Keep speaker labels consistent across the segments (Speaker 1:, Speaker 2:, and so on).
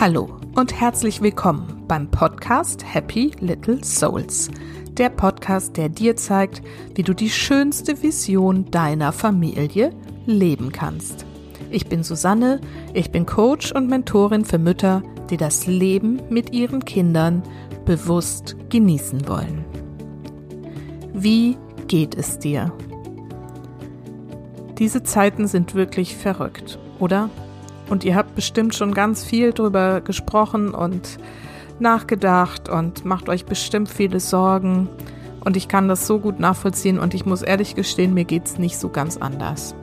Speaker 1: Hallo und herzlich willkommen beim Podcast Happy Little Souls. Der Podcast, der dir zeigt, wie du die schönste Vision deiner Familie leben kannst. Ich bin Susanne, ich bin Coach und Mentorin für Mütter, die das Leben mit ihren Kindern bewusst genießen wollen. Wie geht es dir? Diese Zeiten sind wirklich verrückt, oder? Und ihr habt bestimmt schon ganz viel drüber gesprochen und nachgedacht und macht euch bestimmt viele Sorgen. Und ich kann das so gut nachvollziehen und ich muss ehrlich gestehen, mir geht es nicht so ganz anders.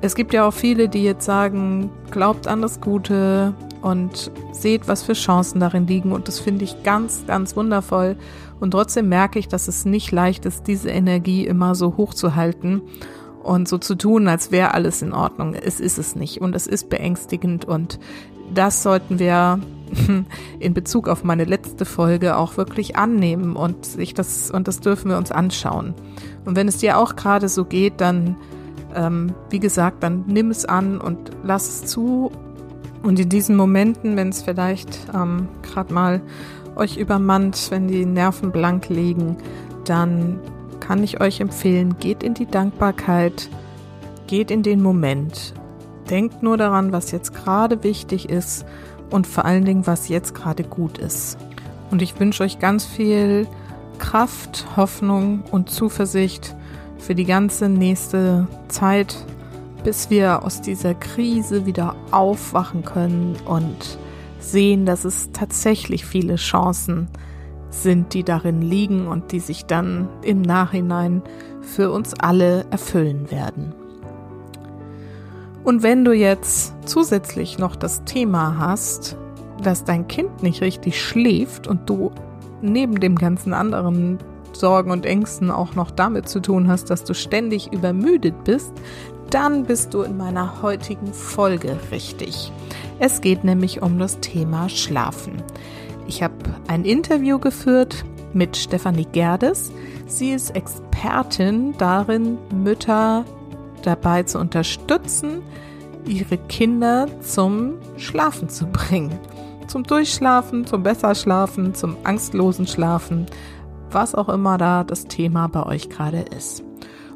Speaker 1: Es gibt ja auch viele, die jetzt sagen, glaubt an das Gute und seht, was für Chancen darin liegen. Und das finde ich ganz, ganz wundervoll. Und trotzdem merke ich, dass es nicht leicht ist, diese Energie immer so hoch zu halten und so zu tun, als wäre alles in Ordnung. Es ist es nicht und es ist beängstigend und das sollten wir in Bezug auf meine letzte Folge auch wirklich annehmen und sich das und das dürfen wir uns anschauen. Und wenn es dir auch gerade so geht, dann ähm, wie gesagt, dann nimm es an und lass es zu. Und in diesen Momenten, wenn es vielleicht ähm, gerade mal euch übermannt, wenn die Nerven blank liegen, dann kann ich euch empfehlen, geht in die Dankbarkeit, geht in den Moment. Denkt nur daran, was jetzt gerade wichtig ist und vor allen Dingen, was jetzt gerade gut ist. Und ich wünsche euch ganz viel Kraft, Hoffnung und Zuversicht für die ganze nächste Zeit, bis wir aus dieser Krise wieder aufwachen können und sehen, dass es tatsächlich viele Chancen gibt sind, die darin liegen und die sich dann im Nachhinein für uns alle erfüllen werden. Und wenn du jetzt zusätzlich noch das Thema hast, dass dein Kind nicht richtig schläft und du neben dem ganzen anderen Sorgen und Ängsten auch noch damit zu tun hast, dass du ständig übermüdet bist, dann bist du in meiner heutigen Folge richtig. Es geht nämlich um das Thema Schlafen. Ich habe ein Interview geführt mit Stefanie Gerdes. Sie ist Expertin darin, Mütter dabei zu unterstützen, ihre Kinder zum Schlafen zu bringen. Zum Durchschlafen, zum Besserschlafen, zum angstlosen Schlafen, was auch immer da das Thema bei euch gerade ist.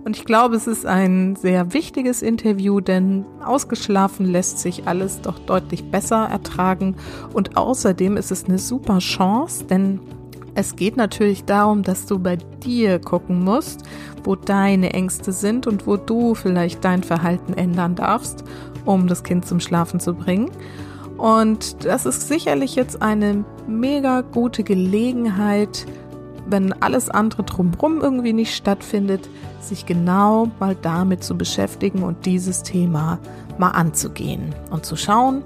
Speaker 1: Und ich glaube, es ist ein sehr wichtiges Interview, denn ausgeschlafen lässt sich alles doch deutlich besser ertragen. Und außerdem ist es eine super Chance, denn es geht natürlich darum, dass du bei dir gucken musst, wo deine Ängste sind und wo du vielleicht dein Verhalten ändern darfst, um das Kind zum Schlafen zu bringen. Und das ist sicherlich jetzt eine mega gute Gelegenheit, wenn alles andere drumherum irgendwie nicht stattfindet, sich genau mal damit zu beschäftigen und dieses Thema mal anzugehen und zu schauen,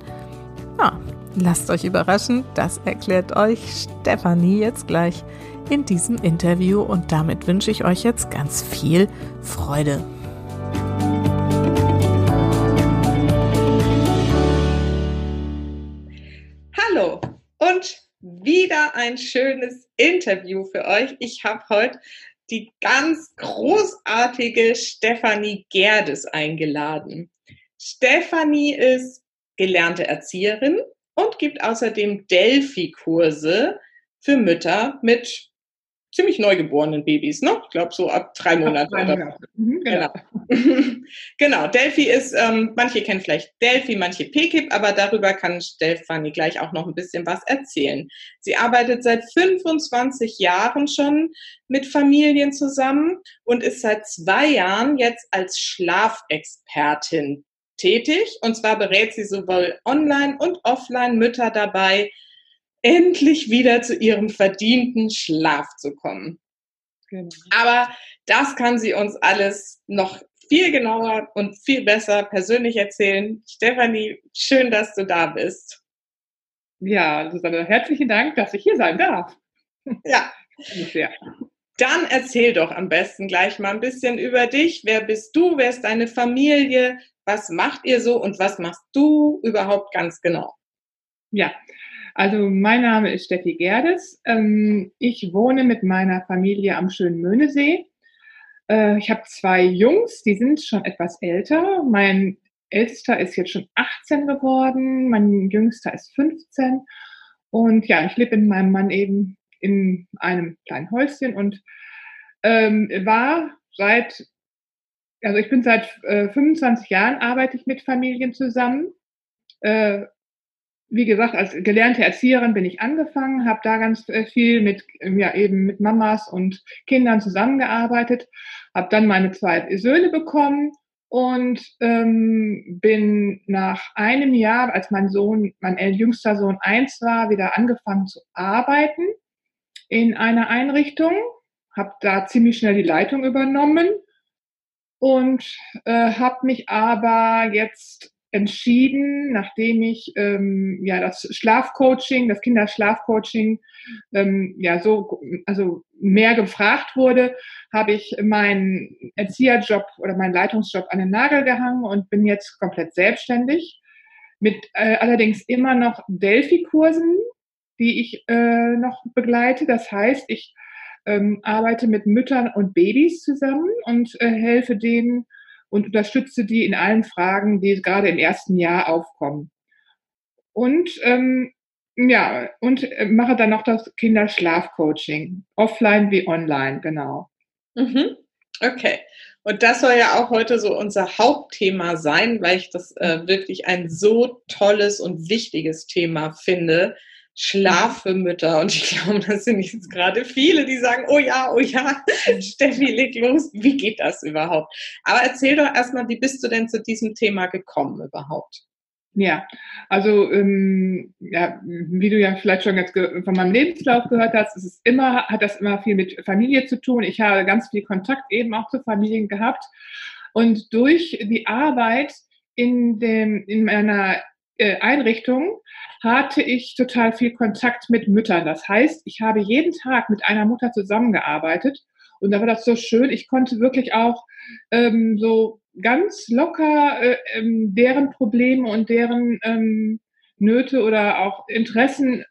Speaker 1: ja, lasst euch überraschen, das erklärt euch Stefanie jetzt gleich in diesem Interview und damit wünsche ich euch jetzt ganz viel Freude.
Speaker 2: Hallo und wieder ein schönes Interview für euch. Ich habe heute die ganz großartige Stefanie Gerdes eingeladen. Stefanie ist gelernte Erzieherin und gibt außerdem Delphi-Kurse für Mütter mit ziemlich neugeborenen Babys, ne? Ich glaube so ab drei Monaten. Drei Monate. Mhm, genau. Genau. genau. Delphi ist, ähm, manche kennen vielleicht Delphi, manche PKIP, aber darüber kann Stefanie gleich auch noch ein bisschen was erzählen. Sie arbeitet seit 25 Jahren schon mit Familien zusammen und ist seit zwei Jahren jetzt als Schlafexpertin tätig. Und zwar berät sie sowohl online und offline Mütter dabei, endlich wieder zu ihrem verdienten Schlaf zu kommen. Genau. Aber das kann sie uns alles noch viel genauer und viel besser persönlich erzählen. Stefanie, schön, dass du da bist.
Speaker 3: Ja, Susanne, herzlichen Dank, dass ich hier sein darf.
Speaker 2: Ja. ja. Dann erzähl doch am besten gleich mal ein bisschen über dich. Wer bist du? Wer ist deine Familie? Was macht ihr so und was machst du überhaupt ganz genau?
Speaker 3: Ja, also mein Name ist Steffi Gerdes. Ähm, ich wohne mit meiner Familie am schönen Möhnesee. Äh, ich habe zwei Jungs, die sind schon etwas älter. Mein ältester ist jetzt schon 18 geworden, mein jüngster ist 15. Und ja, ich lebe mit meinem Mann eben in einem kleinen Häuschen und ähm, war seit, also ich bin seit äh, 25 Jahren arbeite ich mit Familien zusammen. Äh, wie gesagt, als gelernte Erzieherin bin ich angefangen, habe da ganz äh, viel mit, ja, eben mit Mamas und Kindern zusammengearbeitet, habe dann meine zwei Söhne bekommen und ähm, bin nach einem Jahr, als mein Sohn, mein jüngster Sohn eins war, wieder angefangen zu arbeiten in einer Einrichtung, habe da ziemlich schnell die Leitung übernommen und äh, habe mich aber jetzt entschieden, nachdem ich ähm, ja das Schlafcoaching, das Kinderschlafcoaching ähm, ja so also mehr gefragt wurde, habe ich meinen Erzieherjob oder meinen Leitungsjob an den Nagel gehangen und bin jetzt komplett selbstständig mit äh, allerdings immer noch Delphi-Kursen, die ich äh, noch begleite. Das heißt, ich ähm, arbeite mit Müttern und Babys zusammen und äh, helfe denen und unterstütze die in allen Fragen, die gerade im ersten Jahr aufkommen. Und ähm, ja, und äh, mache dann noch das Kinderschlafcoaching, offline wie online, genau.
Speaker 2: Mhm. Okay. Und das soll ja auch heute so unser Hauptthema sein, weil ich das äh, wirklich ein so tolles und wichtiges Thema finde. Schlaf. Und ich glaube, das sind jetzt gerade viele, die sagen, oh ja, oh ja, Steffi, leg los. Wie geht das überhaupt? Aber erzähl doch erstmal, wie bist du denn zu diesem Thema gekommen überhaupt?
Speaker 3: Ja, also ähm, ja, wie du ja vielleicht schon jetzt von meinem Lebenslauf gehört hast, ist es immer, hat das immer viel mit Familie zu tun. Ich habe ganz viel Kontakt eben auch zu Familien gehabt. Und durch die Arbeit in dem, in meiner äh, Einrichtung hatte ich total viel Kontakt mit Müttern. Das heißt, ich habe jeden Tag mit einer Mutter zusammengearbeitet und da war das so schön. Ich konnte wirklich auch ähm, so ganz locker äh, ähm, deren Probleme und deren ähm, Nöte oder auch Interessen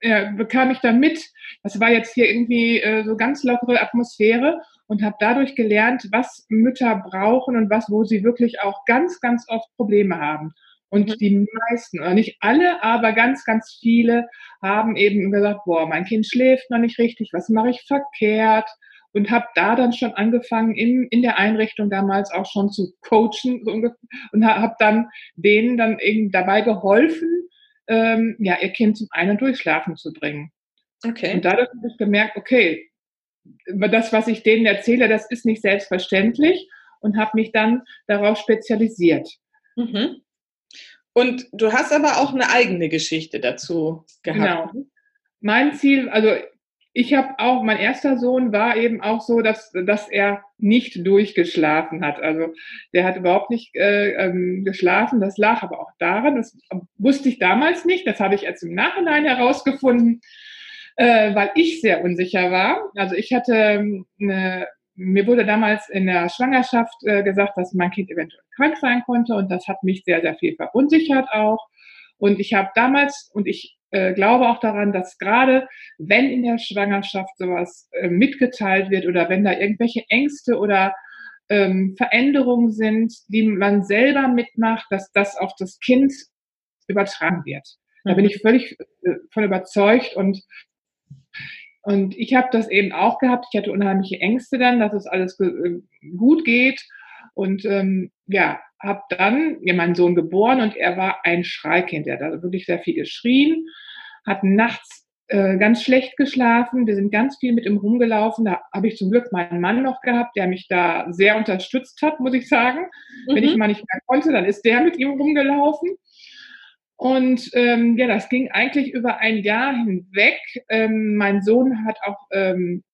Speaker 3: äh, bekam ich da mit. Das war jetzt hier irgendwie äh, so ganz lockere Atmosphäre und habe dadurch gelernt, was Mütter brauchen und was, wo sie wirklich auch ganz, ganz oft Probleme haben. Und mhm. die meisten, oder nicht alle, aber ganz, ganz viele haben eben gesagt, boah, mein Kind schläft noch nicht richtig, was mache ich verkehrt? und habe da dann schon angefangen, in, in der Einrichtung damals auch schon zu coachen so und habe dann denen dann eben dabei geholfen, ähm, ja, ihr Kind zum einen durchschlafen zu bringen. Okay. Und dadurch habe ich gemerkt, okay, das, was ich denen erzähle, das ist nicht selbstverständlich und habe mich dann darauf spezialisiert.
Speaker 2: Mhm. Und du hast aber auch eine eigene Geschichte dazu gehabt. Genau.
Speaker 3: Mein Ziel, also ich habe auch, mein erster Sohn war eben auch so, dass, dass er nicht durchgeschlafen hat. Also der hat überhaupt nicht äh, ähm, geschlafen. Das lag aber auch daran, das wusste ich damals nicht, das habe ich jetzt im Nachhinein herausgefunden, äh, weil ich sehr unsicher war. Also ich hatte ähm, eine, mir wurde damals in der Schwangerschaft äh, gesagt, dass mein Kind eventuell krank sein konnte und das hat mich sehr, sehr viel verunsichert auch. Und ich habe damals, und ich äh, glaube auch daran, dass gerade wenn in der Schwangerschaft sowas äh, mitgeteilt wird oder wenn da irgendwelche Ängste oder ähm, Veränderungen sind, die man selber mitmacht, dass das auf das Kind übertragen wird. Da bin mhm. ich völlig äh, von überzeugt und und ich habe das eben auch gehabt. Ich hatte unheimliche Ängste dann, dass es alles äh, gut geht. Und ähm, ja, habe dann ja, meinen Sohn geboren und er war ein Schreikind. Er hat wirklich sehr viel geschrien, hat nachts äh, ganz schlecht geschlafen. Wir sind ganz viel mit ihm rumgelaufen. Da habe ich zum Glück meinen Mann noch gehabt, der mich da sehr unterstützt hat, muss ich sagen. Mhm. Wenn ich mhm. mal nicht mehr konnte, dann ist der mit ihm rumgelaufen. Und ähm, ja, das ging eigentlich über ein Jahr hinweg. Ähm, mein Sohn hat auch ähm,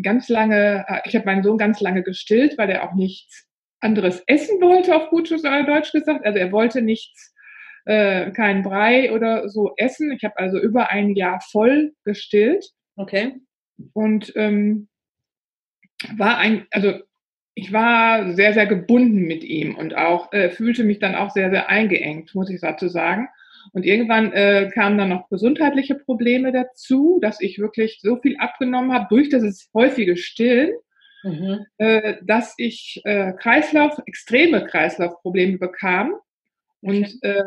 Speaker 3: ganz lange, äh, ich habe meinen Sohn ganz lange gestillt, weil er auch nichts anderes essen wollte, auf gut Deutsch gesagt. Also er wollte nichts, äh, keinen Brei oder so essen. Ich habe also über ein Jahr voll gestillt.
Speaker 2: Okay.
Speaker 3: Und ähm, war ein, also ich war sehr, sehr gebunden mit ihm und auch äh, fühlte mich dann auch sehr, sehr eingeengt, muss ich dazu sagen. Und irgendwann äh, kamen dann noch gesundheitliche Probleme dazu, dass ich wirklich so viel abgenommen habe durch das häufige Stillen mhm. äh, dass ich äh, Kreislauf, extreme Kreislaufprobleme bekam. Und äh,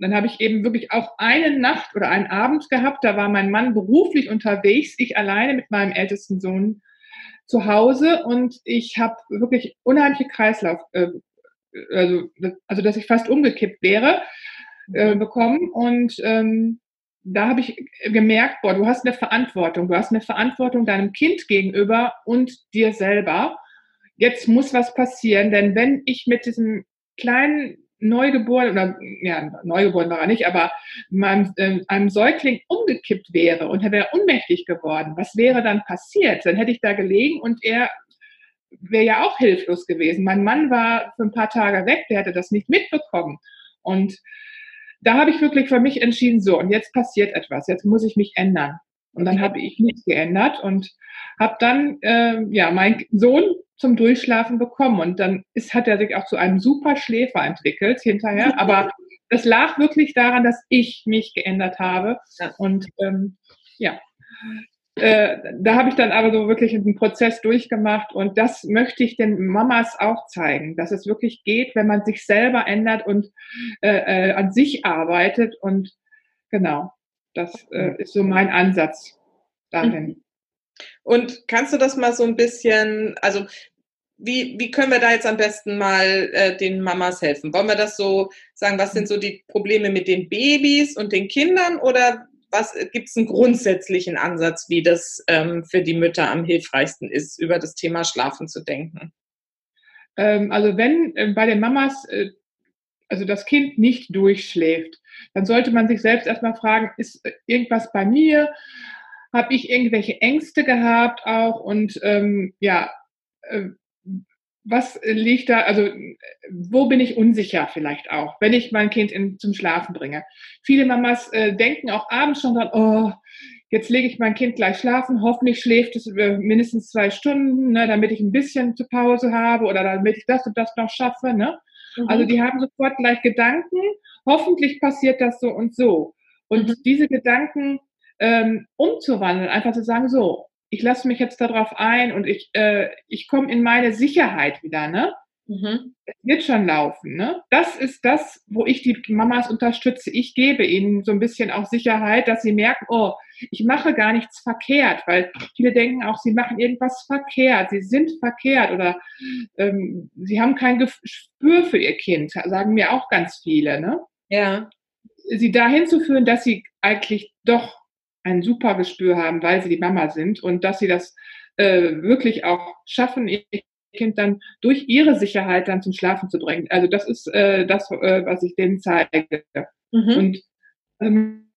Speaker 3: dann habe ich eben wirklich auch eine Nacht oder einen Abend gehabt, da war mein Mann beruflich unterwegs, ich alleine mit meinem ältesten Sohn zu Hause und ich habe wirklich unheimliche Kreislauf, äh, also, also dass ich fast umgekippt wäre, äh, mhm. bekommen. Und ähm, da habe ich gemerkt, boah, du hast eine Verantwortung. Du hast eine Verantwortung deinem Kind gegenüber und dir selber. Jetzt muss was passieren, denn wenn ich mit diesem kleinen Neugeboren oder ja, Neugeboren war er nicht, aber meinem, äh, einem Säugling umgekippt wäre und er wäre unmächtig geworden, was wäre dann passiert? Dann hätte ich da gelegen und er wäre ja auch hilflos gewesen. Mein Mann war für ein paar Tage weg, der hätte das nicht mitbekommen. Und da habe ich wirklich für mich entschieden, so, und jetzt passiert etwas, jetzt muss ich mich ändern. Und dann habe ich mich geändert und habe dann äh, ja meinen Sohn zum Durchschlafen bekommen. Und dann ist, hat er sich auch zu einem super Schläfer entwickelt hinterher. Aber das lag wirklich daran, dass ich mich geändert habe. Und ähm, ja, äh, da habe ich dann aber so wirklich einen Prozess durchgemacht und das möchte ich den Mamas auch zeigen, dass es wirklich geht, wenn man sich selber ändert und äh, äh, an sich arbeitet und genau, das äh, ist so mein Ansatz dahin.
Speaker 2: Und kannst du das mal so ein bisschen, also wie, wie können wir da jetzt am besten mal äh, den Mamas helfen? Wollen wir das so sagen, was sind so die Probleme mit den Babys und den Kindern oder was gibt es einen grundsätzlichen Ansatz, wie das ähm, für die Mütter am hilfreichsten ist, über das Thema Schlafen zu denken?
Speaker 3: Ähm, also wenn äh, bei den Mamas äh, also das Kind nicht durchschläft, dann sollte man sich selbst erstmal fragen, ist äh, irgendwas bei mir? Habe ich irgendwelche Ängste gehabt auch? Und ähm, ja, äh, was liegt da, also wo bin ich unsicher vielleicht auch, wenn ich mein Kind in, zum Schlafen bringe. Viele Mamas äh, denken auch abends schon dran, oh, jetzt lege ich mein Kind gleich schlafen, hoffentlich schläft es äh, mindestens zwei Stunden, ne, damit ich ein bisschen zur Pause habe oder damit ich das und das noch schaffe. Ne? Mhm. Also die haben sofort gleich Gedanken, hoffentlich passiert das so und so. Und mhm. diese Gedanken ähm, umzuwandeln, einfach zu sagen, so, ich lasse mich jetzt darauf ein und ich, äh, ich komme in meine Sicherheit wieder, ne? Mhm. Es wird schon laufen, ne? Das ist das, wo ich die Mamas unterstütze. Ich gebe ihnen so ein bisschen auch Sicherheit, dass sie merken, oh, ich mache gar nichts verkehrt, weil viele denken auch, sie machen irgendwas verkehrt, sie sind verkehrt oder ähm, sie haben kein Gespür für ihr Kind, sagen mir auch ganz viele, ne?
Speaker 2: Ja.
Speaker 3: Sie dahin zu führen, dass sie eigentlich doch ein super Gespür haben, weil sie die Mama sind und dass sie das äh, wirklich auch schaffen, ihr Kind dann durch ihre Sicherheit dann zum Schlafen zu bringen. Also das ist äh, das, äh, was ich denen zeige. Mhm. Und ähm,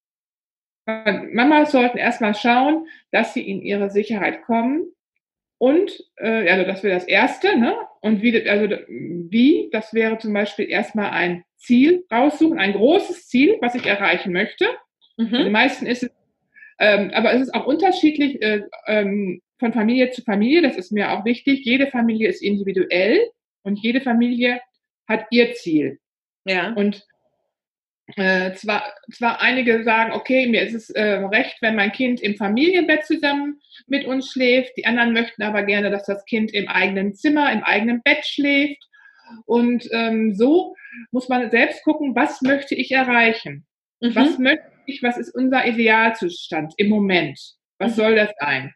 Speaker 3: Mamas sollten erstmal schauen, dass sie in ihre Sicherheit kommen. Und, äh, also das wäre das Erste, ne? Und wie, also wie, das wäre zum Beispiel erstmal ein Ziel raussuchen, ein großes Ziel, was ich erreichen möchte. Mhm. Den meisten ist es ähm, aber es ist auch unterschiedlich äh, ähm, von Familie zu Familie. Das ist mir auch wichtig. Jede Familie ist individuell und jede Familie hat ihr Ziel.
Speaker 2: Ja.
Speaker 3: Und äh, zwar, zwar einige sagen, okay, mir ist es äh, recht, wenn mein Kind im Familienbett zusammen mit uns schläft. Die anderen möchten aber gerne, dass das Kind im eigenen Zimmer, im eigenen Bett schläft. Und ähm, so muss man selbst gucken, was möchte ich erreichen? Mhm. Was möchte ich, was ist unser Idealzustand im Moment? Was mhm. soll das sein?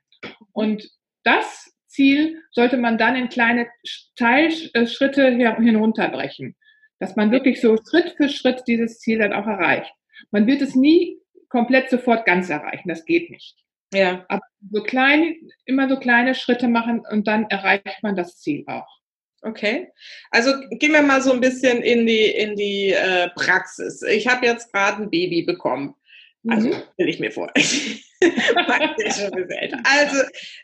Speaker 3: Und das Ziel sollte man dann in kleine Teilschritte hinunterbrechen, dass man wirklich so Schritt für Schritt dieses Ziel dann auch erreicht. Man wird es nie komplett sofort ganz erreichen, das geht nicht.
Speaker 2: Ja.
Speaker 3: Aber so kleine, immer so kleine Schritte machen und dann erreicht man das Ziel auch.
Speaker 2: Okay, also gehen wir mal so ein bisschen in die, in die äh, Praxis. Ich habe jetzt gerade ein Baby bekommen. Also mhm. stelle ich mir vor. also,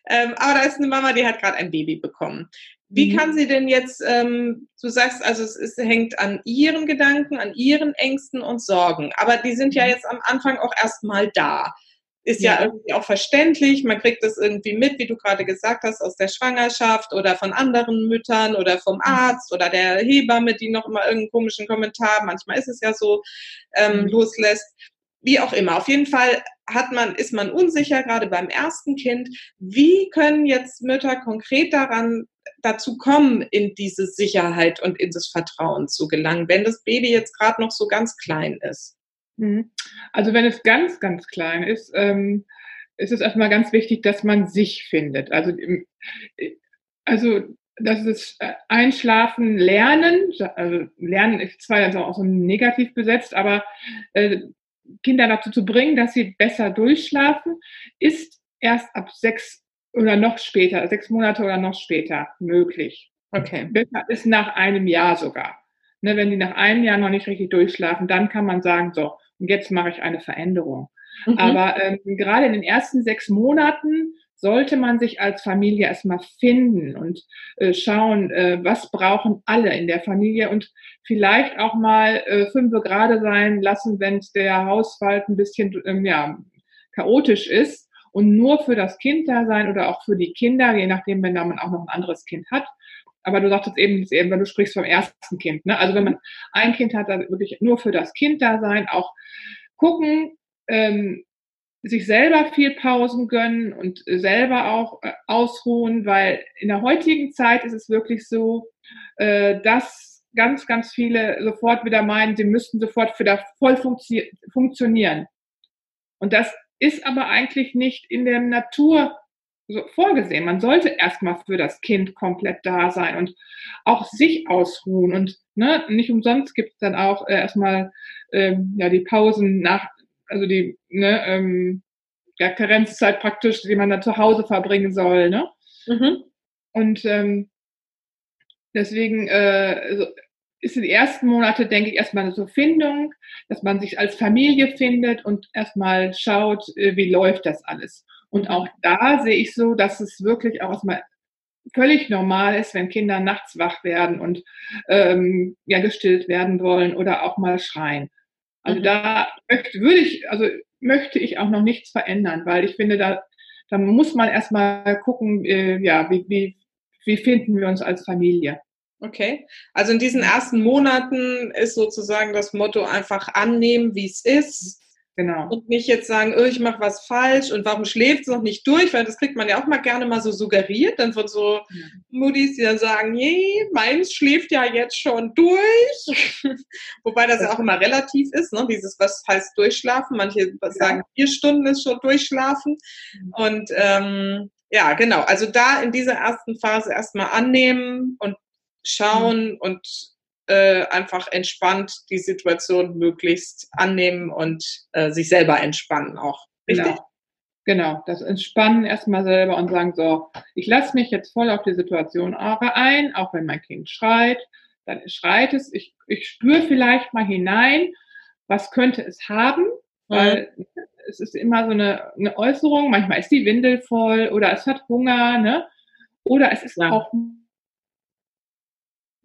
Speaker 2: ähm, aber da ist eine Mama, die hat gerade ein Baby bekommen. Wie mhm. kann sie denn jetzt, ähm, du sagst, also es, es, hängt an ihren Gedanken, an ihren Ängsten und Sorgen, aber die sind ja mhm. jetzt am Anfang auch erstmal da. Ist ja. ja. irgendwie auch verständlich. Man kriegt das irgendwie mit, wie du gerade gesagt hast, aus der Schwangerschaft oder von anderen Müttern oder vom mhm. Arzt oder der Hebamme, die noch immer irgendeinen komischen Kommentar, manchmal ist es ja so, ähm, mhm. loslässt. Wie auch immer. Auf jeden Fall hat man, ist man unsicher, gerade beim ersten Kind. Wie können jetzt Mütter konkret daran dazu kommen, in diese Sicherheit und in das Vertrauen zu gelangen, wenn das Baby jetzt gerade noch so ganz klein ist?
Speaker 3: Mhm. Also wenn es ganz, ganz klein ist, ähm, ist es erstmal ganz wichtig, dass man sich findet. Also, also das ist äh, Einschlafen, Lernen, also Lernen ist zwar also auch so negativ besetzt, aber äh, Kinder dazu zu bringen, dass sie besser durchschlafen, ist erst ab sechs oder noch später, sechs Monate oder noch später möglich. Okay. Besser ist nach einem Jahr sogar. Ne, wenn die nach einem Jahr noch nicht richtig durchschlafen, dann kann man sagen, so, und jetzt mache ich eine Veränderung. Mhm. Aber ähm, gerade in den ersten sechs Monaten sollte man sich als Familie erstmal finden und äh, schauen, äh, was brauchen alle in der Familie und vielleicht auch mal äh, fünf gerade sein lassen, wenn der Haushalt ein bisschen ähm, ja, chaotisch ist und nur für das Kind da sein oder auch für die Kinder, je nachdem, wenn man auch noch ein anderes Kind hat. Aber du sagtest eben, eben, wenn du sprichst vom ersten Kind. Ne? Also wenn man ein Kind hat, dann wirklich nur für das Kind da sein, auch gucken, ähm, sich selber viel Pausen gönnen und selber auch äh, ausruhen, weil in der heutigen Zeit ist es wirklich so, äh, dass ganz, ganz viele sofort wieder meinen, sie müssten sofort wieder voll funktio funktionieren. Und das ist aber eigentlich nicht in der Natur so vorgesehen. Man sollte erstmal für das Kind komplett da sein und auch sich ausruhen. Und ne, nicht umsonst gibt es dann auch äh, erstmal ähm, ja, die Pausen nach, also die ne, ähm, ja, Karenzzeit praktisch, die man dann zu Hause verbringen soll. Ne? Mhm. Und ähm, deswegen äh, also ist in den ersten Monate, denke ich, erstmal eine so Findung, dass man sich als Familie findet und erstmal schaut, äh, wie läuft das alles. Und auch da sehe ich so, dass es wirklich auch erstmal völlig normal ist, wenn Kinder nachts wach werden und ähm, ja gestillt werden wollen oder auch mal schreien. Also mhm. da möchte, würde ich, also möchte ich auch noch nichts verändern, weil ich finde, da, da muss man erstmal gucken, äh, ja, wie, wie, wie finden wir uns als Familie.
Speaker 2: Okay, also in diesen ersten Monaten ist sozusagen das Motto einfach annehmen, wie es ist Genau. Und nicht jetzt sagen, oh, ich mache was falsch und warum schläft es noch nicht durch, weil das kriegt man ja auch mal gerne mal so suggeriert, dann von so ja. Muddis, die dann sagen, nee, meins schläft ja jetzt schon durch. Wobei das ja auch immer relativ ist, ne? dieses, was heißt durchschlafen. Manche ja. sagen, vier Stunden ist schon durchschlafen. Mhm. Und ähm, ja, genau, also da in dieser ersten Phase erstmal annehmen und schauen mhm. und äh, einfach entspannt die Situation möglichst annehmen und äh, sich selber entspannen auch.
Speaker 3: Richtig? Genau. Genau, das Entspannen erstmal selber und sagen, so, ich lasse mich jetzt voll auf die Situation ein, auch wenn mein Kind schreit, dann schreit es, ich, ich spüre vielleicht mal hinein, was könnte es haben, mhm. weil mhm. es ist immer so eine, eine Äußerung, manchmal ist die Windel voll oder es hat Hunger, ne? Oder es ist ja. auch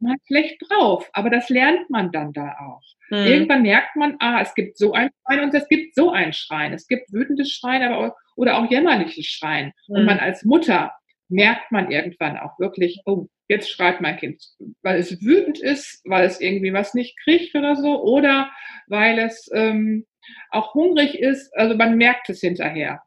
Speaker 3: mal schlecht drauf. Aber das lernt man dann da auch. Mhm. Irgendwann merkt man, ah, es gibt so ein Schreien und es gibt so ein Schreien. Es gibt wütendes Schreien, aber auch, oder auch jämmerliches Schreien. Mhm. Und man als Mutter merkt man irgendwann auch wirklich, oh, jetzt schreit mein Kind, weil es wütend ist, weil es irgendwie was nicht kriegt oder so, oder weil es ähm, auch hungrig ist. Also man merkt es hinterher.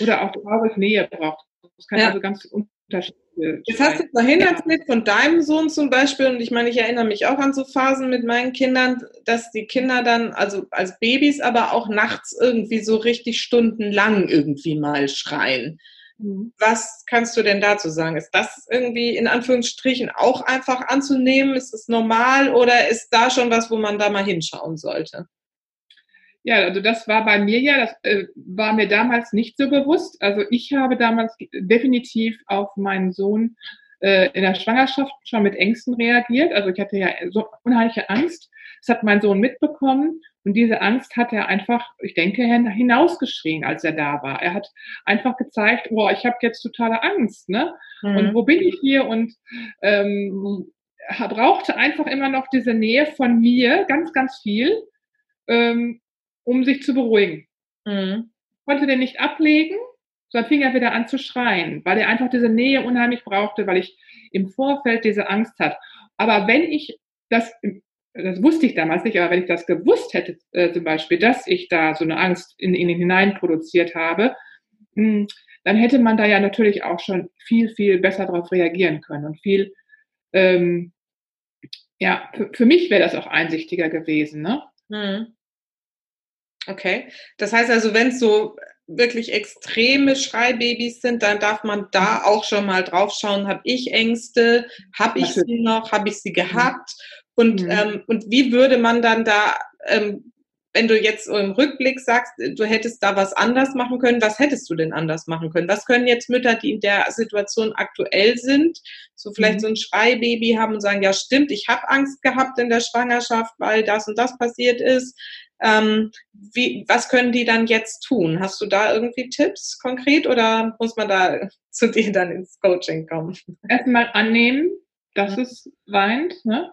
Speaker 3: Oder auch traurig Nähe braucht. Das kann ja. also ganz unterschiedlich
Speaker 2: Jetzt hast du vorhin erzählt von deinem Sohn zum Beispiel, und ich meine, ich erinnere mich auch an so Phasen mit meinen Kindern, dass die Kinder dann, also als Babys, aber auch nachts irgendwie so richtig stundenlang irgendwie mal schreien. Mhm. Was kannst du denn dazu sagen? Ist das irgendwie in Anführungsstrichen auch einfach anzunehmen? Ist das normal oder ist da schon was, wo man da mal hinschauen sollte?
Speaker 3: Ja, also das war bei mir ja, das äh, war mir damals nicht so bewusst. Also ich habe damals definitiv auf meinen Sohn äh, in der Schwangerschaft schon mit Ängsten reagiert. Also ich hatte ja so unheimliche Angst. Das hat mein Sohn mitbekommen und diese Angst hat er einfach, ich denke, hinausgeschrien, als er da war. Er hat einfach gezeigt, boah, ich habe jetzt totale Angst, ne? Mhm. Und wo bin ich hier? Und ähm, brauchte einfach immer noch diese Nähe von mir, ganz, ganz viel. Ähm, um sich zu beruhigen. Mhm. Konnte den nicht ablegen, sondern fing er wieder an zu schreien, weil er einfach diese Nähe unheimlich brauchte, weil ich im Vorfeld diese Angst hatte. Aber wenn ich das das wusste ich damals nicht, aber wenn ich das gewusst hätte, äh, zum Beispiel, dass ich da so eine Angst in, in ihn hinein produziert habe, mh, hm, dann hätte man da ja natürlich auch schon viel, viel besser darauf reagieren können und viel, ähm, ja, für, für mich wäre das auch einsichtiger gewesen, ne? Hm.
Speaker 2: Okay. Das heißt also, wenn es so wirklich extreme Schreibabys sind, dann darf man da auch schon mal drauf schauen, habe ich Ängste, habe ich sie noch, habe ich sie gehabt und, mhm. ähm, und wie würde man dann da, ähm, wenn du jetzt im Rückblick sagst, du hättest da was anders machen können, was hättest du denn anders machen können? Was können jetzt Mütter, die in der Situation aktuell sind, so vielleicht mhm. so ein Schreibaby haben und sagen, ja stimmt, ich habe Angst gehabt in der Schwangerschaft, weil das und das passiert ist. Ähm, wie, was können die dann jetzt tun? Hast du da irgendwie Tipps konkret oder muss man da zu dir dann ins Coaching kommen?
Speaker 3: Erstmal annehmen, dass es weint, ne?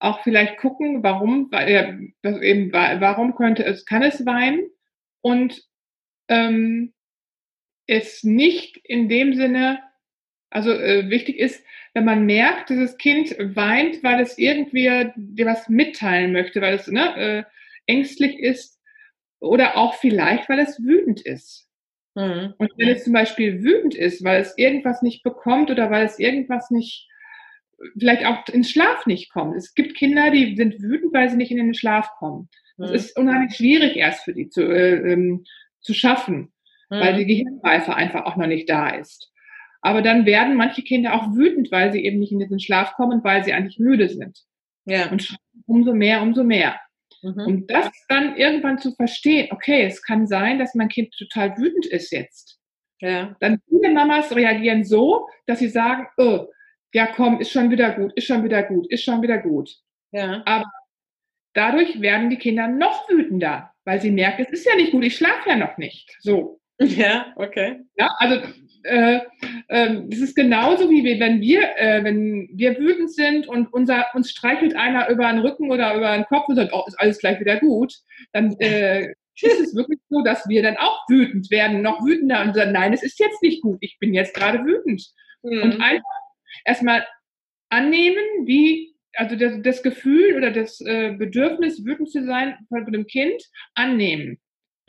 Speaker 3: Auch vielleicht gucken, warum, weil, ja, eben, warum könnte es, kann es weinen und ähm, es nicht in dem Sinne, also äh, wichtig ist, wenn man merkt, dass das Kind weint, weil es irgendwie dir was mitteilen möchte, weil es ne, äh, ängstlich ist oder auch vielleicht, weil es wütend ist. Mhm. Und wenn es zum Beispiel wütend ist, weil es irgendwas nicht bekommt oder weil es irgendwas nicht, vielleicht auch ins Schlaf nicht kommt. Es gibt Kinder, die sind wütend, weil sie nicht in den Schlaf kommen. Das mhm. ist unheimlich schwierig erst für die zu, äh, ähm, zu schaffen, mhm. weil die Gehirnreife einfach auch noch nicht da ist. Aber dann werden manche Kinder auch wütend, weil sie eben nicht in den Schlaf kommen, weil sie eigentlich müde sind. Ja. Und umso mehr, umso mehr. Mhm. Und das dann irgendwann zu verstehen, okay, es kann sein, dass mein Kind total wütend ist jetzt. Ja. Dann viele Mamas reagieren so, dass sie sagen, oh, ja komm, ist schon wieder gut, ist schon wieder gut, ist schon wieder gut. Ja. Aber dadurch werden die Kinder noch wütender, weil sie merken, es ist ja nicht gut, ich schlafe ja noch nicht. So.
Speaker 2: Ja, okay.
Speaker 3: Ja, also äh, äh, das ist genauso wie wenn wir, äh, wenn wir wütend sind und unser, uns streichelt einer über den Rücken oder über den Kopf und sagt, oh, ist alles gleich wieder gut, dann äh, ist es wirklich so, dass wir dann auch wütend werden, noch wütender und sagen, nein, es ist jetzt nicht gut, ich bin jetzt gerade wütend. Mhm. Und einfach erstmal annehmen, wie, also das, das Gefühl oder das äh, Bedürfnis, wütend zu sein von dem Kind, annehmen.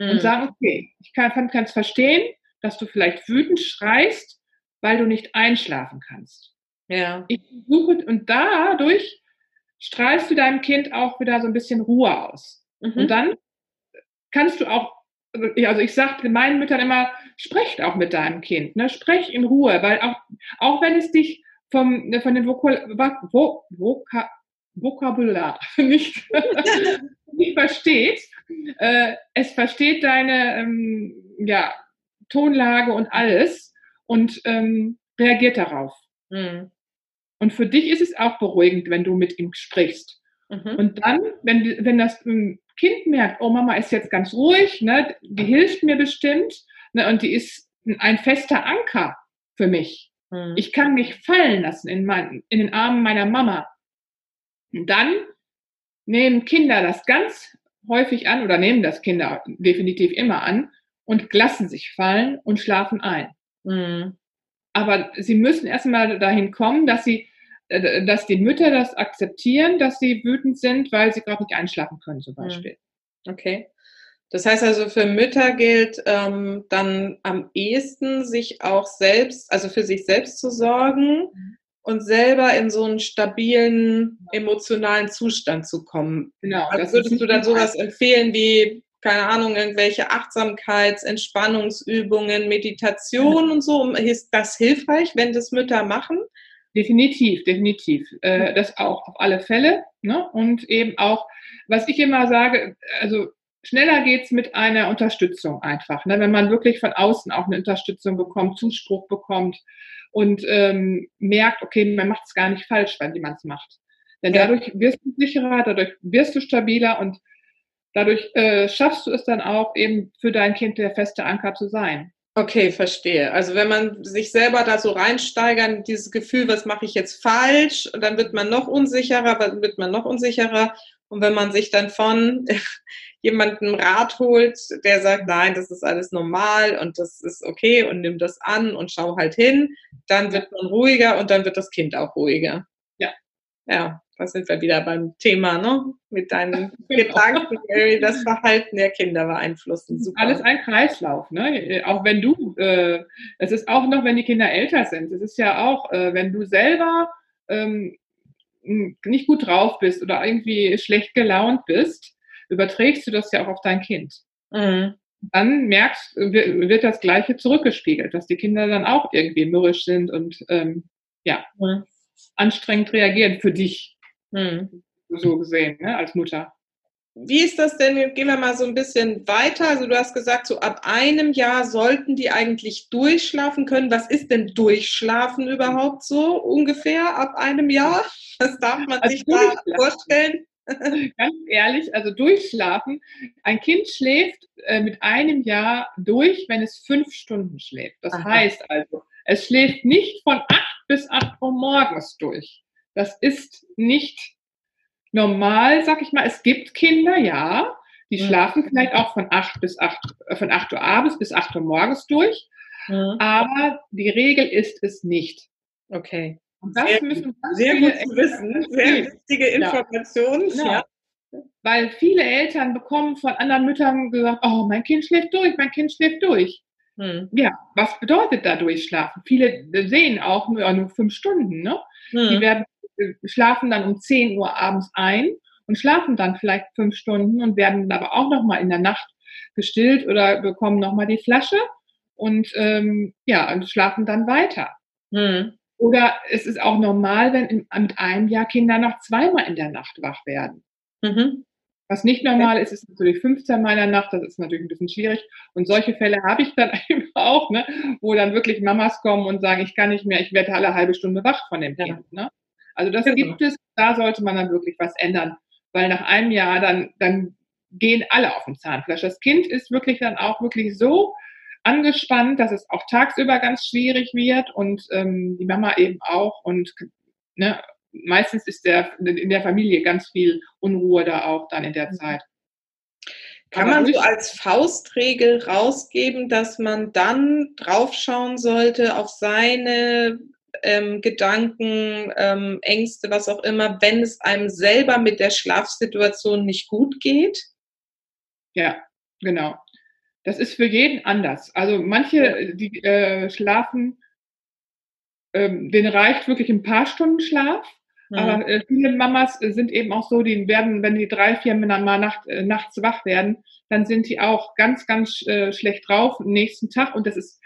Speaker 3: Mhm. Und sagen, okay, ich kann es verstehen, dass du vielleicht wütend schreist, weil du nicht einschlafen kannst. Ja. Ich suche, und dadurch strahlst du deinem Kind auch wieder so ein bisschen Ruhe aus. Mhm. Und dann kannst du auch, also ich sage meinen Müttern immer, sprecht auch mit deinem Kind, ne? sprech in Ruhe, weil auch, auch wenn es dich vom, von dem Vokal, Vok, Voka, Vokabular nicht, nicht versteht, äh, es versteht deine, ähm, ja, Tonlage und alles und ähm, reagiert darauf. Mhm. Und für dich ist es auch beruhigend, wenn du mit ihm sprichst. Mhm. Und dann, wenn, wenn das Kind merkt, oh, Mama ist jetzt ganz ruhig, ne, die hilft mir bestimmt ne, und die ist ein fester Anker für mich. Mhm. Ich kann mich fallen lassen in, mein, in den Armen meiner Mama. Und dann nehmen Kinder das ganz häufig an oder nehmen das Kinder definitiv immer an und lassen sich fallen und schlafen ein. Mhm. Aber sie müssen erstmal dahin kommen, dass sie, äh, dass die Mütter das akzeptieren, dass sie wütend sind, weil sie gerade nicht einschlafen können, zum mhm. Beispiel.
Speaker 2: Okay. Das heißt also, für Mütter gilt ähm, dann am ehesten, sich auch selbst, also für sich selbst zu sorgen mhm. Und selber in so einen stabilen emotionalen Zustand zu kommen. Genau. Also würdest du dann sowas empfehlen wie keine Ahnung, irgendwelche Achtsamkeits-, Entspannungsübungen, Meditation und so. Ist das hilfreich, wenn das Mütter machen?
Speaker 3: Definitiv, definitiv. Äh, das auch auf alle Fälle. Ne? Und eben auch, was ich immer sage, also schneller geht's mit einer Unterstützung einfach. Ne? Wenn man wirklich von außen auch eine Unterstützung bekommt, Zuspruch bekommt und ähm, merkt, okay, man macht es gar nicht falsch, wenn man es macht. Denn dadurch wirst du sicherer, dadurch wirst du stabiler und dadurch äh, schaffst du es dann auch eben für dein Kind der feste Anker zu sein.
Speaker 2: Okay, verstehe. Also wenn man sich selber da so reinsteigern, dieses Gefühl, was mache ich jetzt falsch, dann wird man noch unsicherer, dann wird man noch unsicherer. Und wenn man sich dann von jemandem Rat holt, der sagt, nein, das ist alles normal und das ist okay und nimm das an und schau halt hin, dann wird man ruhiger und dann wird das Kind auch ruhiger.
Speaker 3: Ja.
Speaker 2: Ja, da sind wir wieder beim Thema, ne? Mit deinen Gedanken, irgendwie das Verhalten der Kinder beeinflussen.
Speaker 3: Super. Alles ein Kreislauf, ne? Auch wenn du, äh, es ist auch noch, wenn die Kinder älter sind. Es ist ja auch, äh, wenn du selber ähm, nicht gut drauf bist oder irgendwie schlecht gelaunt bist, überträgst du das ja auch auf dein Kind. Mhm. Dann merkst, wird das Gleiche zurückgespiegelt, dass die Kinder dann auch irgendwie mürrisch sind und ähm, ja, mhm. anstrengend reagieren für dich. Mhm. So gesehen, ne, als Mutter.
Speaker 2: Wie ist das denn? Gehen wir mal so ein bisschen weiter. Also du hast gesagt, so ab einem Jahr sollten die eigentlich durchschlafen können. Was ist denn Durchschlafen überhaupt so ungefähr ab einem Jahr? Was darf man also sich da vorstellen?
Speaker 3: Ganz ehrlich, also durchschlafen. Ein Kind schläft äh, mit einem Jahr durch, wenn es fünf Stunden schläft. Das Aha. heißt also, es schläft nicht von acht bis acht Uhr morgens durch. Das ist nicht normal, sag ich mal. Es gibt Kinder, ja, die mhm. schlafen vielleicht auch von acht bis acht, äh, von acht Uhr abends bis acht Uhr morgens durch. Mhm. Aber die Regel ist es nicht.
Speaker 2: Okay. Und das sehr, müssen sehr gut zu wissen, sehr wichtige Informationen. Ja. Genau. ja.
Speaker 3: Weil viele Eltern bekommen von anderen Müttern gesagt, oh, mein Kind schläft durch, mein Kind schläft durch. Hm. Ja, was bedeutet da durchschlafen? Viele sehen auch nur, nur fünf Stunden, ne? Hm. Die werden schlafen dann um 10 Uhr abends ein und schlafen dann vielleicht fünf Stunden und werden dann aber auch nochmal in der Nacht gestillt oder bekommen nochmal die Flasche und ähm, ja, und schlafen dann weiter. Hm. Oder es ist auch normal, wenn in, mit einem Jahr Kinder noch zweimal in der Nacht wach werden. Mhm. Was nicht normal ist, ist natürlich 15 Mal in der Nacht, das ist natürlich ein bisschen schwierig. Und solche Fälle habe ich dann eben auch, ne, wo dann wirklich Mamas kommen und sagen, ich kann nicht mehr, ich werde alle halbe Stunde wach von dem Kind. Ja. Ne? Also das genau. gibt es, da sollte man dann wirklich was ändern, weil nach einem Jahr dann, dann gehen alle auf dem Zahnfleisch. Das Kind ist wirklich dann auch wirklich so angespannt, dass es auch tagsüber ganz schwierig wird und ähm, die Mama eben auch und ne, meistens ist der, in der Familie ganz viel Unruhe da auch dann in der mhm. Zeit.
Speaker 2: Kann man so als Faustregel rausgeben, dass man dann draufschauen sollte auf seine ähm, Gedanken, ähm, Ängste, was auch immer, wenn es einem selber mit der Schlafsituation nicht gut geht?
Speaker 3: Ja, genau. Das ist für jeden anders. Also manche, die äh, schlafen, ähm, denen reicht wirklich ein paar Stunden Schlaf. Mhm. Aber äh, viele Mamas sind eben auch so, die werden, wenn die drei, vier Männer mal nacht, äh, nachts wach werden, dann sind die auch ganz, ganz äh, schlecht drauf am nächsten Tag. Und das ist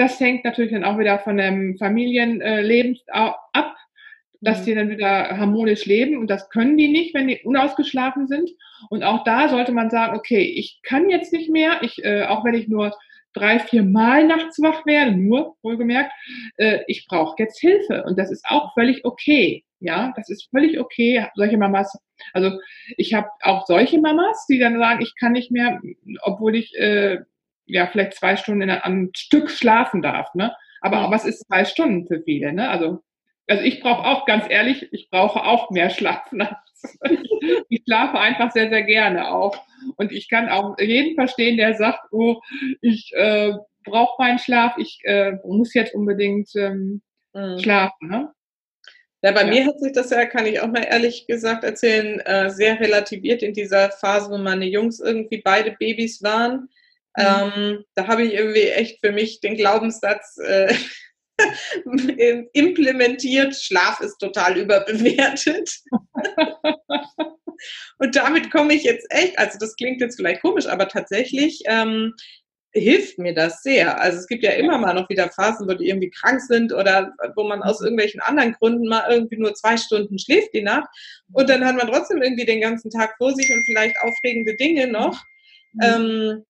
Speaker 3: das hängt natürlich dann auch wieder von dem Familienleben ab, dass mhm. die dann wieder harmonisch leben und das können die nicht, wenn die unausgeschlafen sind. Und auch da sollte man sagen, okay, ich kann jetzt nicht mehr, ich, äh, auch wenn ich nur drei, vier Mal nachts wach werde, nur wohlgemerkt, äh, ich brauche jetzt Hilfe und das ist auch völlig okay. Ja, das ist völlig okay. Solche Mamas, also ich habe auch solche Mamas, die dann sagen, ich kann nicht mehr, obwohl ich äh, ja vielleicht zwei Stunden in, am Stück schlafen darf. Ne? Aber mhm. was ist zwei Stunden für viele? Ne? Also, also ich brauche auch, ganz ehrlich, ich brauche auch mehr Schlaf nachts. ich schlafe einfach sehr, sehr gerne auch. Und ich kann auch jeden verstehen, der sagt, oh, ich äh, brauche meinen Schlaf, ich äh, muss jetzt unbedingt ähm, mhm. schlafen. Ne?
Speaker 2: Ja, bei ja. mir hat sich das ja, kann ich auch mal ehrlich gesagt erzählen, äh, sehr relativiert in dieser Phase, wo meine Jungs irgendwie beide Babys waren. Mhm. Ähm, da habe ich irgendwie echt für mich den Glaubenssatz äh, implementiert, Schlaf ist total überbewertet. Und damit komme ich jetzt echt, also das klingt jetzt vielleicht komisch, aber tatsächlich ähm, hilft mir das sehr. Also es gibt ja immer mal noch wieder Phasen, wo die irgendwie krank sind oder wo man aus mhm. irgendwelchen anderen Gründen mal irgendwie nur zwei Stunden schläft die Nacht und dann hat man trotzdem irgendwie den ganzen Tag vor sich und vielleicht aufregende Dinge noch. Mhm. Ähm,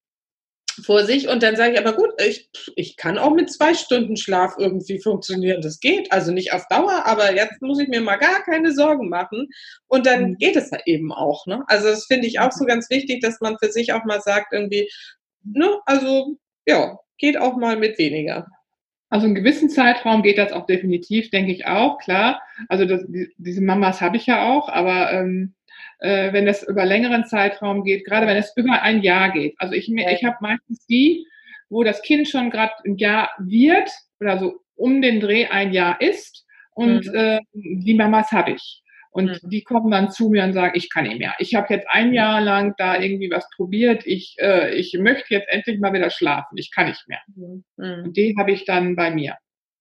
Speaker 2: vor sich und dann sage ich, aber gut, ich, ich kann auch mit zwei Stunden Schlaf irgendwie funktionieren. Das geht. Also nicht auf Dauer, aber jetzt muss ich mir mal gar keine Sorgen machen. Und dann mhm. geht es ja eben auch. Ne? Also das finde ich auch so ganz wichtig, dass man für sich auch mal sagt, irgendwie, ne, also ja, geht auch mal mit weniger.
Speaker 3: Also einen gewissen Zeitraum geht das auch definitiv, denke ich auch, klar. Also das, die, diese Mamas habe ich ja auch, aber ähm, äh, wenn es über längeren Zeitraum geht, gerade wenn es über ein Jahr geht. Also ich, ich habe meistens die, wo das Kind schon gerade ein Jahr wird oder so um den Dreh ein Jahr ist und mhm. äh, die Mamas habe ich. Und mhm. die kommen dann zu mir und sagen, ich kann nicht mehr. Ich habe jetzt ein Jahr lang da irgendwie was probiert. Ich, äh, ich möchte jetzt endlich mal wieder schlafen. Ich kann nicht mehr. Mhm. Und die habe ich dann bei mir.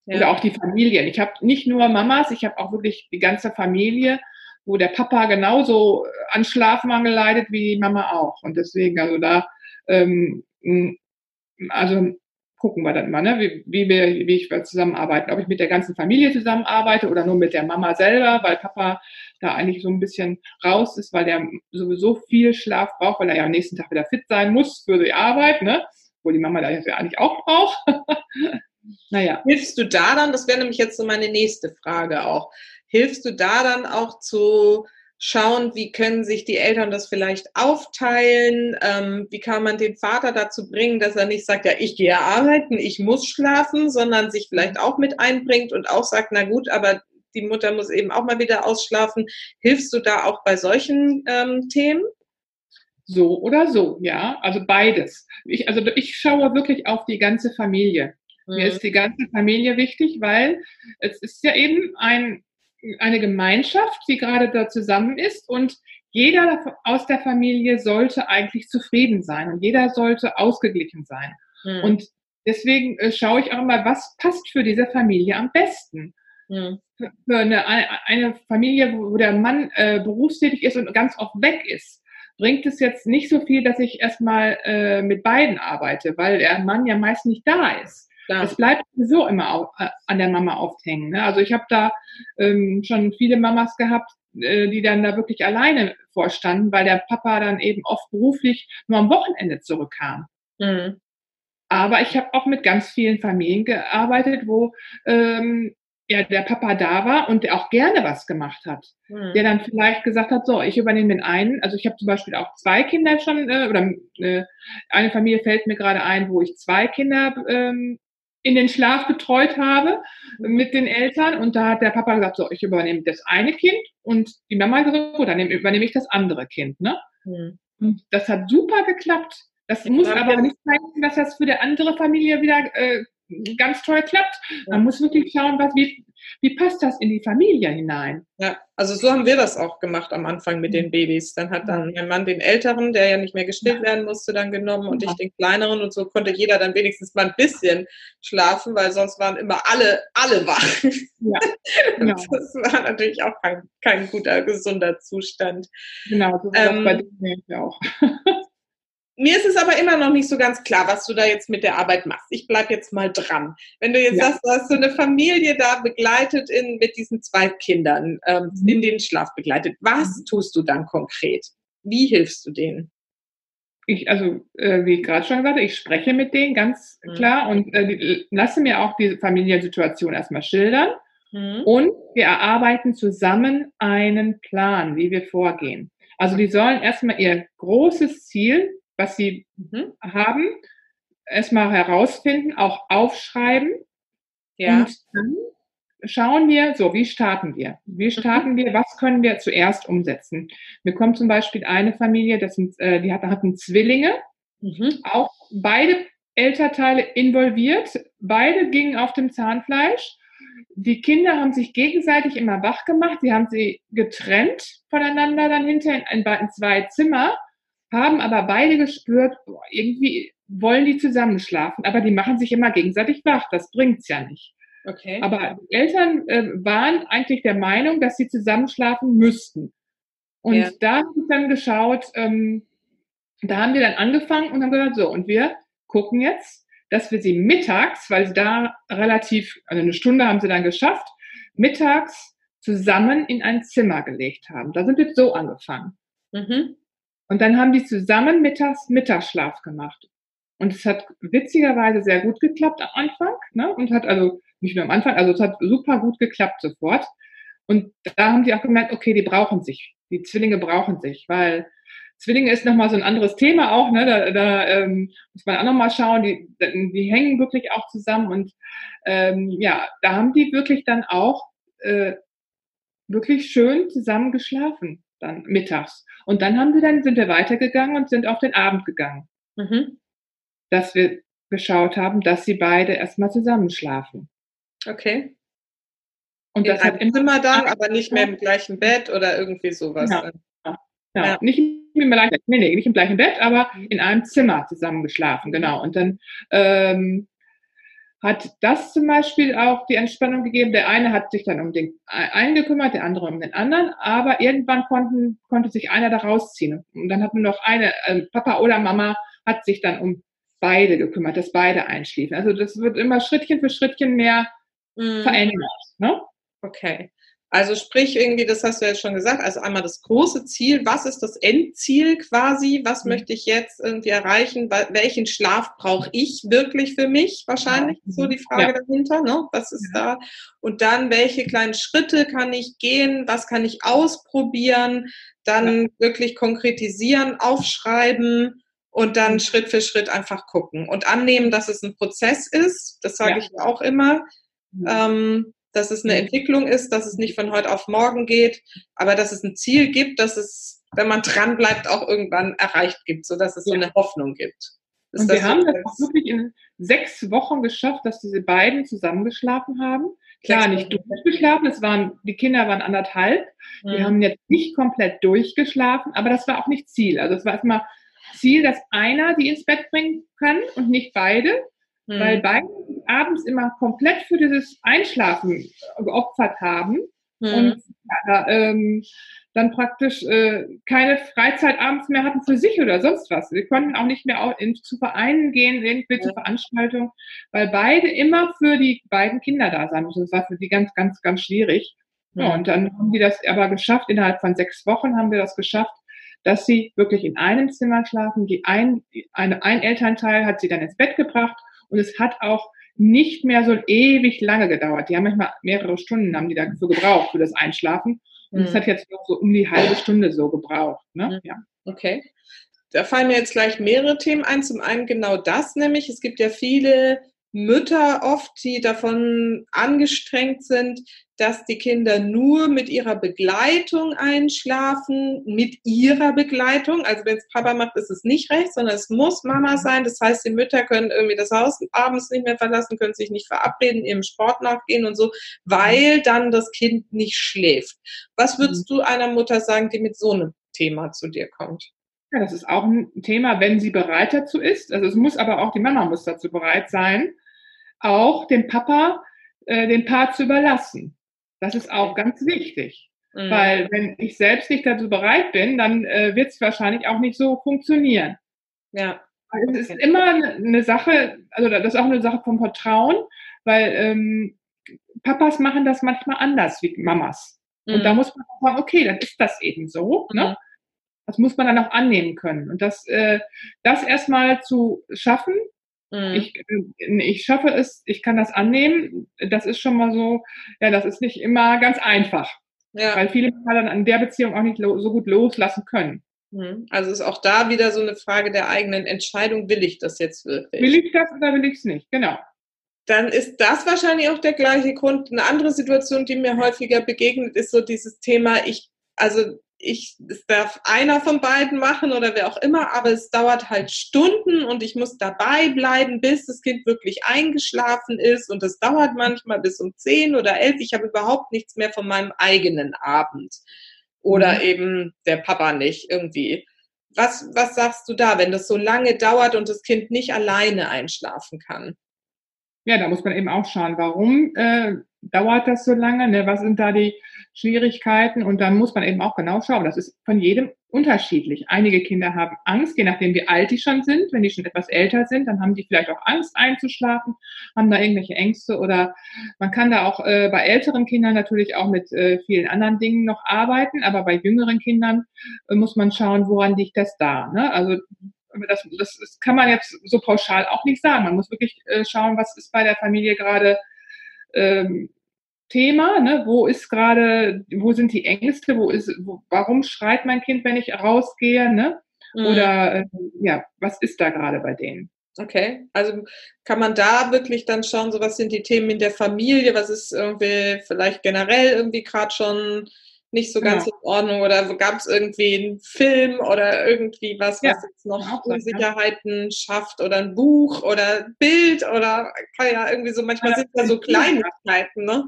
Speaker 3: Ja. Oder auch die Familien. Ich habe nicht nur Mamas, ich habe auch wirklich die ganze Familie, wo der Papa genauso an Schlafmangel leidet wie die Mama auch. Und deswegen, also da, ähm, also gucken wir dann mal, ne, wie, wie, wir, wie ich zusammenarbeiten. Ob ich mit der ganzen Familie zusammenarbeite oder nur mit der Mama selber, weil Papa da eigentlich so ein bisschen raus ist, weil der sowieso viel Schlaf braucht, weil er ja am nächsten Tag wieder fit sein muss für die Arbeit, ne? Wo die Mama da ja eigentlich auch braucht.
Speaker 2: naja. Hilfst du da dann, das wäre nämlich jetzt so meine nächste Frage auch, hilfst du da dann auch zu schauen, wie können sich die Eltern das vielleicht aufteilen, ähm, wie kann man den Vater dazu bringen, dass er nicht sagt, ja, ich gehe arbeiten, ich muss schlafen, sondern sich vielleicht auch mit einbringt und auch sagt, na gut, aber die Mutter muss eben auch mal wieder ausschlafen. Hilfst du da auch bei solchen ähm, Themen?
Speaker 3: So oder so, ja, also beides. Ich, also ich schaue wirklich auf die ganze Familie. Mhm. Mir ist die ganze Familie wichtig, weil es ist ja eben ein eine Gemeinschaft, die gerade da zusammen ist und jeder aus der Familie sollte eigentlich zufrieden sein und jeder sollte ausgeglichen sein. Mhm. Und deswegen äh, schaue ich auch mal, was passt für diese Familie am besten. Mhm. Für eine, eine Familie, wo der Mann äh, berufstätig ist und ganz oft weg ist, bringt es jetzt nicht so viel, dass ich erstmal äh, mit beiden arbeite, weil der Mann ja meist nicht da ist. Klar. Es bleibt sowieso immer auf, äh, an der Mama aufhängen. Ne? Also ich habe da ähm, schon viele Mamas gehabt, äh, die dann da wirklich alleine vorstanden, weil der Papa dann eben oft beruflich nur am Wochenende zurückkam. Mhm. Aber ich habe auch mit ganz vielen Familien gearbeitet, wo ähm, ja, der Papa da war und der auch gerne was gemacht hat. Mhm. Der dann vielleicht gesagt hat, so, ich übernehme den einen. Also ich habe zum Beispiel auch zwei Kinder schon, äh, oder äh, eine Familie fällt mir gerade ein, wo ich zwei Kinder ähm, in den Schlaf betreut habe mit den Eltern. Und da hat der Papa gesagt, so, ich übernehme das eine Kind und die Mama gesagt, gut, dann übernehme ich das andere Kind. Ne? Mhm. Und das hat super geklappt. Das ich muss aber nicht zeigen, dass das für die andere Familie wieder äh, ganz toll klappt. Man muss wirklich schauen, was, wie, wie passt das in die Familie hinein.
Speaker 2: Ja, also so haben wir das auch gemacht am Anfang mit den mhm. Babys. Dann hat dann mein Mann den Älteren, der ja nicht mehr gestillt werden musste, dann genommen und ich den Kleineren und so konnte jeder dann wenigstens mal ein bisschen schlafen, weil sonst waren immer alle, alle wach. Ja, genau. Das war natürlich auch kein, kein guter, gesunder Zustand.
Speaker 3: Genau, so war ähm, das bei dir auch.
Speaker 2: Mir ist es aber immer noch nicht so ganz klar, was du da jetzt mit der Arbeit machst. Ich bleib jetzt mal dran. Wenn du jetzt ja. sagst, du hast so eine Familie da begleitet in, mit diesen zwei Kindern ähm, mhm. in den Schlaf begleitet, was mhm. tust du dann konkret? Wie hilfst du denen?
Speaker 3: Ich, also, äh, wie ich gerade schon gesagt habe, ich spreche mit denen ganz mhm. klar und äh, die, lasse mir auch die Familiensituation erstmal schildern. Mhm. Und wir erarbeiten zusammen einen Plan, wie wir vorgehen. Also die sollen erstmal ihr großes Ziel was sie mhm. haben, erstmal herausfinden, auch aufschreiben. Ja. Und dann schauen wir, so, wie starten wir? Wie mhm. starten wir? Was können wir zuerst umsetzen? Mir kommt zum Beispiel eine Familie, das sind, äh, die hatten Zwillinge, mhm. auch beide Elternteile involviert, beide gingen auf dem Zahnfleisch. Die Kinder haben sich gegenseitig immer wach gemacht, sie haben sie getrennt voneinander dann hinter in, in zwei Zimmer haben aber beide gespürt, boah, irgendwie wollen die zusammenschlafen, aber die machen sich immer gegenseitig wach. Das bringt's ja nicht. Okay. Aber die Eltern äh, waren eigentlich der Meinung, dass sie zusammenschlafen müssten. Und ja. da habe ich dann geschaut, ähm, da haben wir dann angefangen und haben gesagt, so, und wir gucken jetzt, dass wir sie mittags, weil sie da relativ, also eine Stunde haben sie dann geschafft, mittags zusammen in ein Zimmer gelegt haben. Da sind wir so angefangen. Mhm. Und dann haben die zusammen mittags Mittagsschlaf gemacht. Und es hat witzigerweise sehr gut geklappt am Anfang, ne? Und hat also nicht nur am Anfang, also es hat super gut geklappt sofort. Und da haben die auch gemerkt, okay, die brauchen sich, die Zwillinge brauchen sich, weil Zwillinge ist nochmal so ein anderes Thema auch, ne? Da, da ähm, muss man auch nochmal schauen, die, die hängen wirklich auch zusammen und ähm, ja, da haben die wirklich dann auch äh, wirklich schön zusammen geschlafen dann mittags. Und dann haben wir dann, sind wir weitergegangen und sind auf den Abend gegangen. Mhm. Dass wir geschaut haben, dass sie beide erstmal zusammenschlafen.
Speaker 2: Okay. Und in das hat im Zimmer dann, aber nicht mehr im gleichen Bett oder irgendwie sowas.
Speaker 3: Ja. Ja. ja. nicht im gleichen, nee, nee, nicht im gleichen Bett, aber mhm. in einem Zimmer zusammengeschlafen, genau. Und dann ähm, hat das zum Beispiel auch die Entspannung gegeben. Der eine hat sich dann um den einen gekümmert, der andere um den anderen, aber irgendwann konnten, konnte sich einer da rausziehen. Und dann hat nur noch eine, äh, Papa oder Mama hat sich dann um beide gekümmert, dass beide einschliefen. Also das wird immer Schrittchen für Schrittchen mehr mhm. verändert. Ne?
Speaker 2: Okay. Also sprich irgendwie, das hast du jetzt schon gesagt, also einmal das große Ziel, was ist das Endziel quasi, was mhm. möchte ich jetzt irgendwie erreichen, welchen Schlaf brauche ich wirklich für mich wahrscheinlich, ja. so die Frage ja. dahinter, ne? was ist ja. da und dann welche kleinen Schritte kann ich gehen, was kann ich ausprobieren, dann wirklich konkretisieren, aufschreiben und dann mhm. Schritt für Schritt einfach gucken und annehmen, dass es ein Prozess ist, das sage ich auch immer. Mhm. Ähm, dass es eine mhm. Entwicklung ist, dass es nicht von heute auf morgen geht, aber dass es ein Ziel gibt, dass es, wenn man dran bleibt, auch irgendwann erreicht gibt, so dass es so eine Hoffnung gibt.
Speaker 3: Ist und wir haben das auch wirklich in sechs Wochen geschafft, dass diese beiden zusammengeschlafen haben. Klar, nicht durchgeschlafen, es waren, die Kinder waren anderthalb. Mhm. Die haben jetzt nicht komplett durchgeschlafen, aber das war auch nicht Ziel. Also es war erstmal Ziel, dass einer die ins Bett bringen kann und nicht beide mhm. weil beide abends immer komplett für dieses Einschlafen geopfert haben mhm. und ja, ähm, dann praktisch äh, keine Freizeit abends mehr hatten für sich oder sonst was. Wir konnten auch nicht mehr in, zu Vereinen gehen, irgendwie ja. zu Veranstaltungen, weil beide immer für die beiden Kinder da sein mussten. Das war für die ganz, ganz, ganz schwierig. Ja, und dann haben die das aber geschafft. Innerhalb von sechs Wochen haben wir das geschafft, dass sie wirklich in einem Zimmer schlafen. Die ein, eine, ein Elternteil hat sie dann ins Bett gebracht und es hat auch nicht mehr so ewig lange gedauert. Die haben manchmal mehrere Stunden haben die dafür gebraucht, für das Einschlafen. Und es mhm. hat jetzt noch so um die halbe Stunde so gebraucht. Ne?
Speaker 2: Mhm. Ja. Okay. Da fallen mir jetzt gleich mehrere Themen ein. Zum einen genau das, nämlich es gibt ja viele Mütter oft, die davon angestrengt sind, dass die Kinder nur mit ihrer Begleitung einschlafen, mit ihrer Begleitung. Also wenn es Papa macht, ist es nicht recht, sondern es muss Mama sein. Das heißt, die Mütter können irgendwie das Haus abends nicht mehr verlassen, können sich nicht verabreden, ihrem Sport nachgehen und so, weil dann das Kind nicht schläft. Was würdest mhm. du einer Mutter sagen, die mit so einem Thema zu dir kommt?
Speaker 3: Ja, das ist auch ein Thema, wenn sie bereit dazu ist. Also es muss aber auch, die Mama muss dazu bereit sein, auch dem Papa äh, den Part zu überlassen. Das ist auch ganz wichtig. Mhm. Weil wenn ich selbst nicht dazu bereit bin, dann äh, wird es wahrscheinlich auch nicht so funktionieren.
Speaker 2: Ja.
Speaker 3: Okay. Es ist immer eine Sache, also das ist auch eine Sache vom Vertrauen, weil ähm, Papas machen das manchmal anders wie Mamas. Mhm. Und da mhm. muss man sagen, okay, dann ist das eben so. Ne? Mhm. Ne? Das muss man dann auch annehmen können. Und das, äh, das erstmal zu schaffen, mhm. ich, äh, ich schaffe es, ich kann das annehmen, das ist schon mal so, ja, das ist nicht immer ganz einfach. Ja. Weil viele dann an der Beziehung auch nicht so gut loslassen können.
Speaker 2: Mhm. Also ist auch da wieder so eine Frage der eigenen Entscheidung, will ich das jetzt wirklich?
Speaker 3: Will ich das oder will ich es nicht? Genau.
Speaker 2: Dann ist das wahrscheinlich auch der gleiche Grund. Eine andere Situation, die mir häufiger begegnet, ist so dieses Thema, ich, also ich, es darf einer von beiden machen oder wer auch immer, aber es dauert halt Stunden und ich muss dabei bleiben, bis das Kind wirklich eingeschlafen ist und es dauert manchmal bis um zehn oder elf. Ich habe überhaupt nichts mehr von meinem eigenen Abend oder mhm. eben der Papa nicht irgendwie. Was, was sagst du da, wenn das so lange dauert und das Kind nicht alleine einschlafen kann?
Speaker 3: Ja, da muss man eben auch schauen, warum äh, dauert das so lange? Ne? Was sind da die Schwierigkeiten? Und dann muss man eben auch genau schauen. Das ist von jedem unterschiedlich. Einige Kinder haben Angst, je nachdem wie alt die schon sind. Wenn die schon etwas älter sind, dann haben die vielleicht auch Angst einzuschlafen, haben da irgendwelche Ängste oder man kann da auch äh, bei älteren Kindern natürlich auch mit äh, vielen anderen Dingen noch arbeiten, aber bei jüngeren Kindern äh, muss man schauen, woran liegt das da. Ne? Also das, das, das kann man jetzt so pauschal auch nicht sagen. Man muss wirklich äh, schauen, was ist bei der Familie gerade ähm, Thema, ne? wo ist gerade, wo sind die Ängste, wo ist, wo, warum schreit mein Kind, wenn ich rausgehe, ne? Mhm. Oder äh, ja, was ist da gerade bei denen?
Speaker 2: Okay, also kann man da wirklich dann schauen, so was sind die Themen in der Familie, was ist irgendwie vielleicht generell irgendwie gerade schon nicht so ganz ja. in Ordnung oder gab es irgendwie einen Film oder irgendwie was, was ja. jetzt noch Unsicherheiten ja. schafft oder ein Buch oder Bild oder kann ja irgendwie so, manchmal sind da so Kleinigkeiten, ne?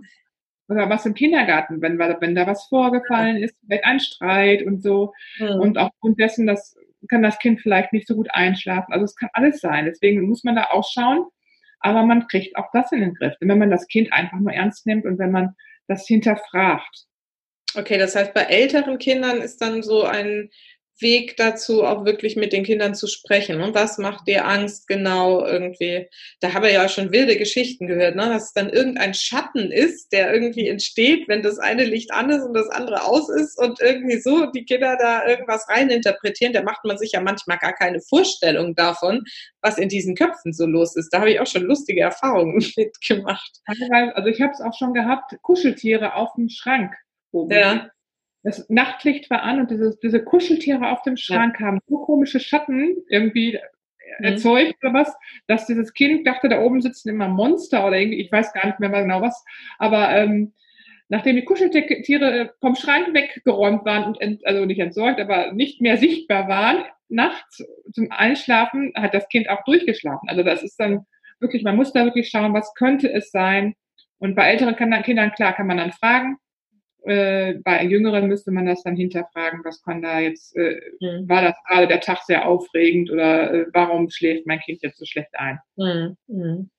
Speaker 3: Oder was im Kindergarten, wenn, wenn da was vorgefallen ist, vielleicht ein Streit und so. Mhm. Und aufgrund dessen, das kann das Kind vielleicht nicht so gut einschlafen. Also es kann alles sein. Deswegen muss man da auch schauen. Aber man kriegt auch das in den Griff. wenn man das Kind einfach nur ernst nimmt und wenn man das hinterfragt.
Speaker 2: Okay, das heißt, bei älteren Kindern ist dann so ein Weg dazu, auch wirklich mit den Kindern zu sprechen. Und was macht dir Angst genau irgendwie? Da habe ich ja schon wilde Geschichten gehört, ne? dass es dann irgendein Schatten ist, der irgendwie entsteht, wenn das eine Licht an ist und das andere aus ist und irgendwie so die Kinder da irgendwas reininterpretieren. Da macht man sich ja manchmal gar keine Vorstellung davon, was in diesen Köpfen so los ist. Da habe ich auch schon lustige Erfahrungen mitgemacht.
Speaker 3: Also ich habe es auch schon gehabt, Kuscheltiere auf dem Schrank. Oben. Ja das Nachtlicht war an und diese, diese Kuscheltiere auf dem Schrank ja. haben so komische Schatten irgendwie mhm. erzeugt oder was, dass dieses Kind dachte, da oben sitzen immer Monster oder irgendwie, ich weiß gar nicht mehr genau was, aber ähm, nachdem die Kuscheltiere vom Schrank weggeräumt waren und ent, also nicht entsorgt, aber nicht mehr sichtbar waren, nachts zum Einschlafen hat das Kind auch durchgeschlafen. Also das ist dann wirklich, man muss da wirklich schauen, was könnte es sein. Und bei älteren Kindern, klar, kann man dann fragen, äh, bei Jüngeren müsste man das dann hinterfragen, was kann da jetzt, äh, mhm. war das gerade der Tag sehr aufregend oder äh, warum schläft mein Kind jetzt so schlecht ein? Mhm.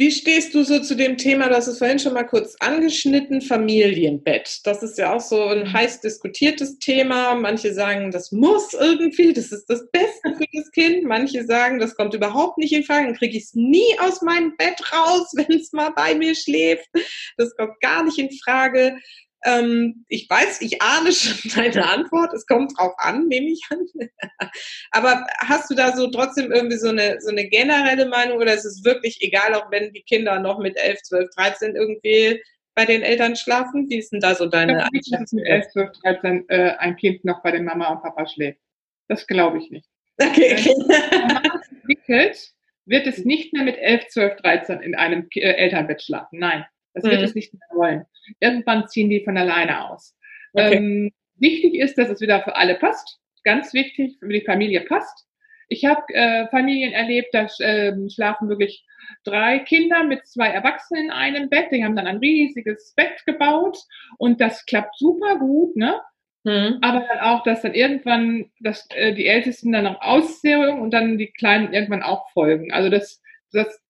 Speaker 2: Wie stehst du so zu dem Thema, das ist vorhin schon mal kurz angeschnitten, Familienbett? Das ist ja auch so ein mhm. heiß diskutiertes Thema. Manche sagen, das muss irgendwie, das ist das Beste für das Kind. Manche sagen, das kommt überhaupt nicht in Frage, dann kriege ich es nie aus meinem Bett raus, wenn es mal bei mir schläft. Das kommt gar nicht in Frage. Ähm, ich weiß, ich ahne schon deine Antwort. Es kommt drauf an, nehme ich an. Aber hast du da so trotzdem irgendwie so eine, so eine generelle Meinung oder ist es wirklich egal, auch wenn die Kinder noch mit 11, 12, 13 irgendwie bei den Eltern schlafen? Wie ist denn da so deine
Speaker 3: Ich glaube nicht, dass mit 11, 12, 13 äh, ein Kind noch bei den Mama und Papa schläft. Das glaube ich nicht. Okay. Wenn entwickelt, wird es nicht mehr mit 11, 12, 13 in einem äh, Elternbett schlafen. Nein. Das wird mhm. es nicht mehr wollen. Irgendwann ziehen die von alleine aus. Okay. Ähm, wichtig ist, dass es wieder für alle passt. Ganz wichtig, für die Familie passt. Ich habe äh, Familien erlebt, da äh, schlafen wirklich drei Kinder mit zwei Erwachsenen in einem Bett. Die haben dann ein riesiges Bett gebaut und das klappt super gut, ne? Mhm. Aber dann auch, dass dann irgendwann dass, äh, die Ältesten dann noch aussehen und dann die Kleinen irgendwann auch folgen. Also das, das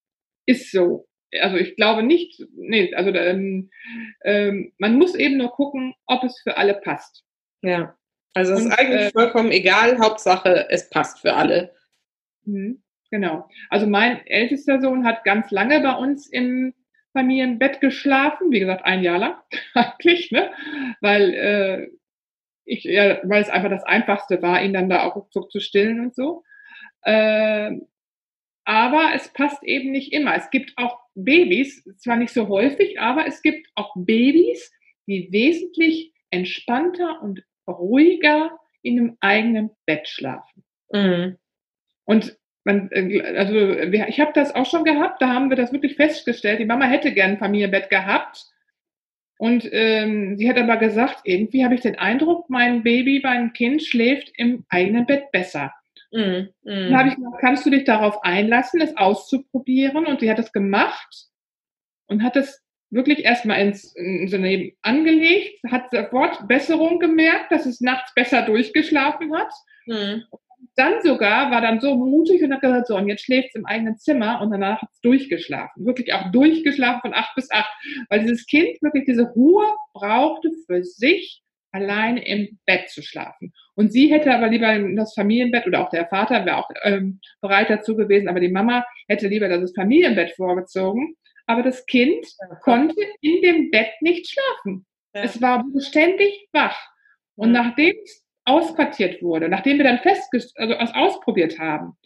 Speaker 3: ist so also ich glaube nicht, nee, also ähm, ähm, man muss eben nur gucken, ob es für alle passt.
Speaker 2: Ja, also es ist eigentlich äh, vollkommen egal, Hauptsache es passt für alle.
Speaker 3: Mhm, genau. Also mein ältester Sohn hat ganz lange bei uns im Familienbett geschlafen, wie gesagt, ein Jahr lang eigentlich, ne? Weil äh, ich, ja, weil es einfach das Einfachste war, ihn dann da auch so zu stillen und so. Äh, aber es passt eben nicht immer. Es gibt auch Babys, zwar nicht so häufig, aber es gibt auch Babys, die wesentlich entspannter und ruhiger in einem eigenen Bett schlafen. Mhm. Und man, also ich habe das auch schon gehabt, da haben wir das wirklich festgestellt. Die Mama hätte gern ein Familienbett gehabt. Und ähm, sie hat aber gesagt, irgendwie habe ich den Eindruck, mein Baby, mein Kind schläft im eigenen Bett besser. Mm. Dann habe ich gesagt, kannst du dich darauf einlassen, es auszuprobieren? Und sie hat es gemacht und hat es wirklich erstmal ins, ins Leben angelegt, hat sofort Besserung gemerkt, dass es nachts besser durchgeschlafen hat. Mm. Dann sogar war dann so mutig und hat gesagt, so, und jetzt schläft es im eigenen Zimmer und danach hat es durchgeschlafen. Wirklich auch durchgeschlafen von acht bis acht, weil dieses Kind wirklich diese Ruhe brauchte für sich, alleine im Bett zu schlafen. Und sie hätte aber lieber das Familienbett oder auch der Vater wäre auch ähm, bereit dazu gewesen, aber die Mama hätte lieber das Familienbett vorgezogen. Aber das Kind ja. konnte in dem Bett nicht schlafen. Ja. Es war ständig wach. Und ja. nachdem es ausquartiert wurde, nachdem wir dann festgestellt, also es ausprobiert haben,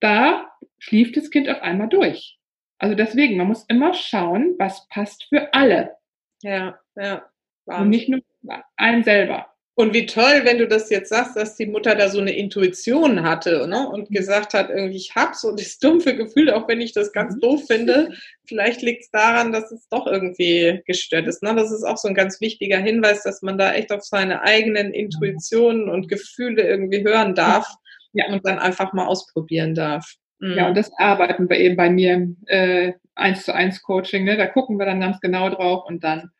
Speaker 3: da schlief das Kind auf einmal durch. Also deswegen, man muss immer schauen, was passt für alle.
Speaker 2: Ja, ja.
Speaker 3: Wahnsinn. Und nicht nur einen selber.
Speaker 2: Und wie toll, wenn du das jetzt sagst, dass die Mutter da so eine Intuition hatte ne? und gesagt hat, irgendwie ich hab's und das dumpfe Gefühl, auch wenn ich das ganz mhm. doof finde, vielleicht liegt es daran, dass es doch irgendwie gestört ist. Ne? Das ist auch so ein ganz wichtiger Hinweis, dass man da echt auf seine eigenen Intuitionen und Gefühle irgendwie hören darf ja. und dann einfach mal ausprobieren darf.
Speaker 3: Mhm. Ja, und das arbeiten wir eben bei mir im äh, 1 zu 1 Coaching. Ne? Da gucken wir dann ganz genau drauf und dann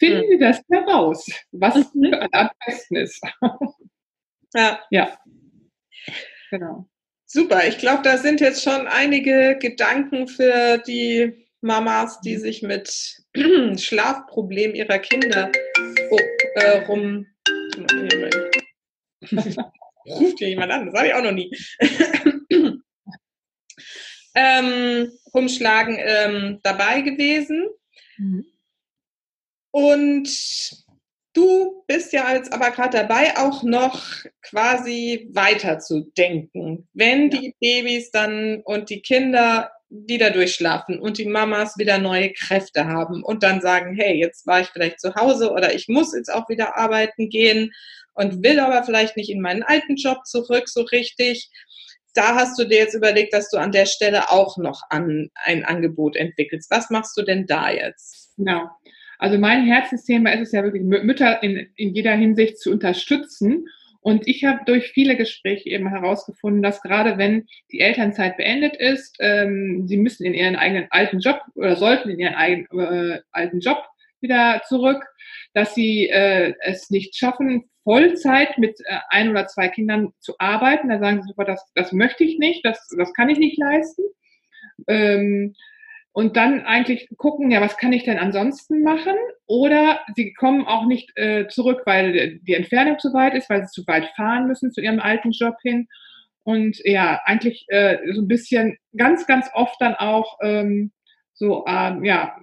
Speaker 3: finden mhm. wir das heraus, was mhm. am besten ist.
Speaker 2: ja. Ja. Genau. Super, ich glaube, da sind jetzt schon einige Gedanken für die Mamas, die sich mit Schlafproblemen ihrer Kinder oh, äh, rum. Ruft hier jemand an, das habe ich auch noch nie. ähm, rumschlagen ähm, dabei gewesen. Mhm. Und du bist ja jetzt aber gerade dabei, auch noch quasi weiterzudenken. Wenn die Babys dann und die Kinder wieder durchschlafen und die Mamas wieder neue Kräfte haben und dann sagen, hey, jetzt war ich vielleicht zu Hause oder ich muss jetzt auch wieder arbeiten gehen und will aber vielleicht nicht in meinen alten Job zurück so richtig. Da hast du dir jetzt überlegt, dass du an der Stelle auch noch an ein Angebot entwickelst. Was machst du denn da jetzt?
Speaker 3: Genau. Also mein Herzensthema ist es ja wirklich, Mütter in, in jeder Hinsicht zu unterstützen und ich habe durch viele Gespräche eben herausgefunden, dass gerade wenn die Elternzeit beendet ist, ähm, sie müssen in ihren eigenen alten Job oder sollten in ihren eigenen äh, alten Job wieder zurück, dass sie äh, es nicht schaffen, Vollzeit mit äh, ein oder zwei Kindern zu arbeiten. Da sagen sie super, das, das möchte ich nicht, das, das kann ich nicht leisten. Ähm, und dann eigentlich gucken, ja, was kann ich denn ansonsten machen? Oder sie kommen auch nicht äh, zurück, weil die Entfernung zu weit ist, weil sie zu weit fahren müssen zu ihrem alten Job hin. Und ja, eigentlich äh, so ein bisschen ganz, ganz oft dann auch ähm, so ähm, ja,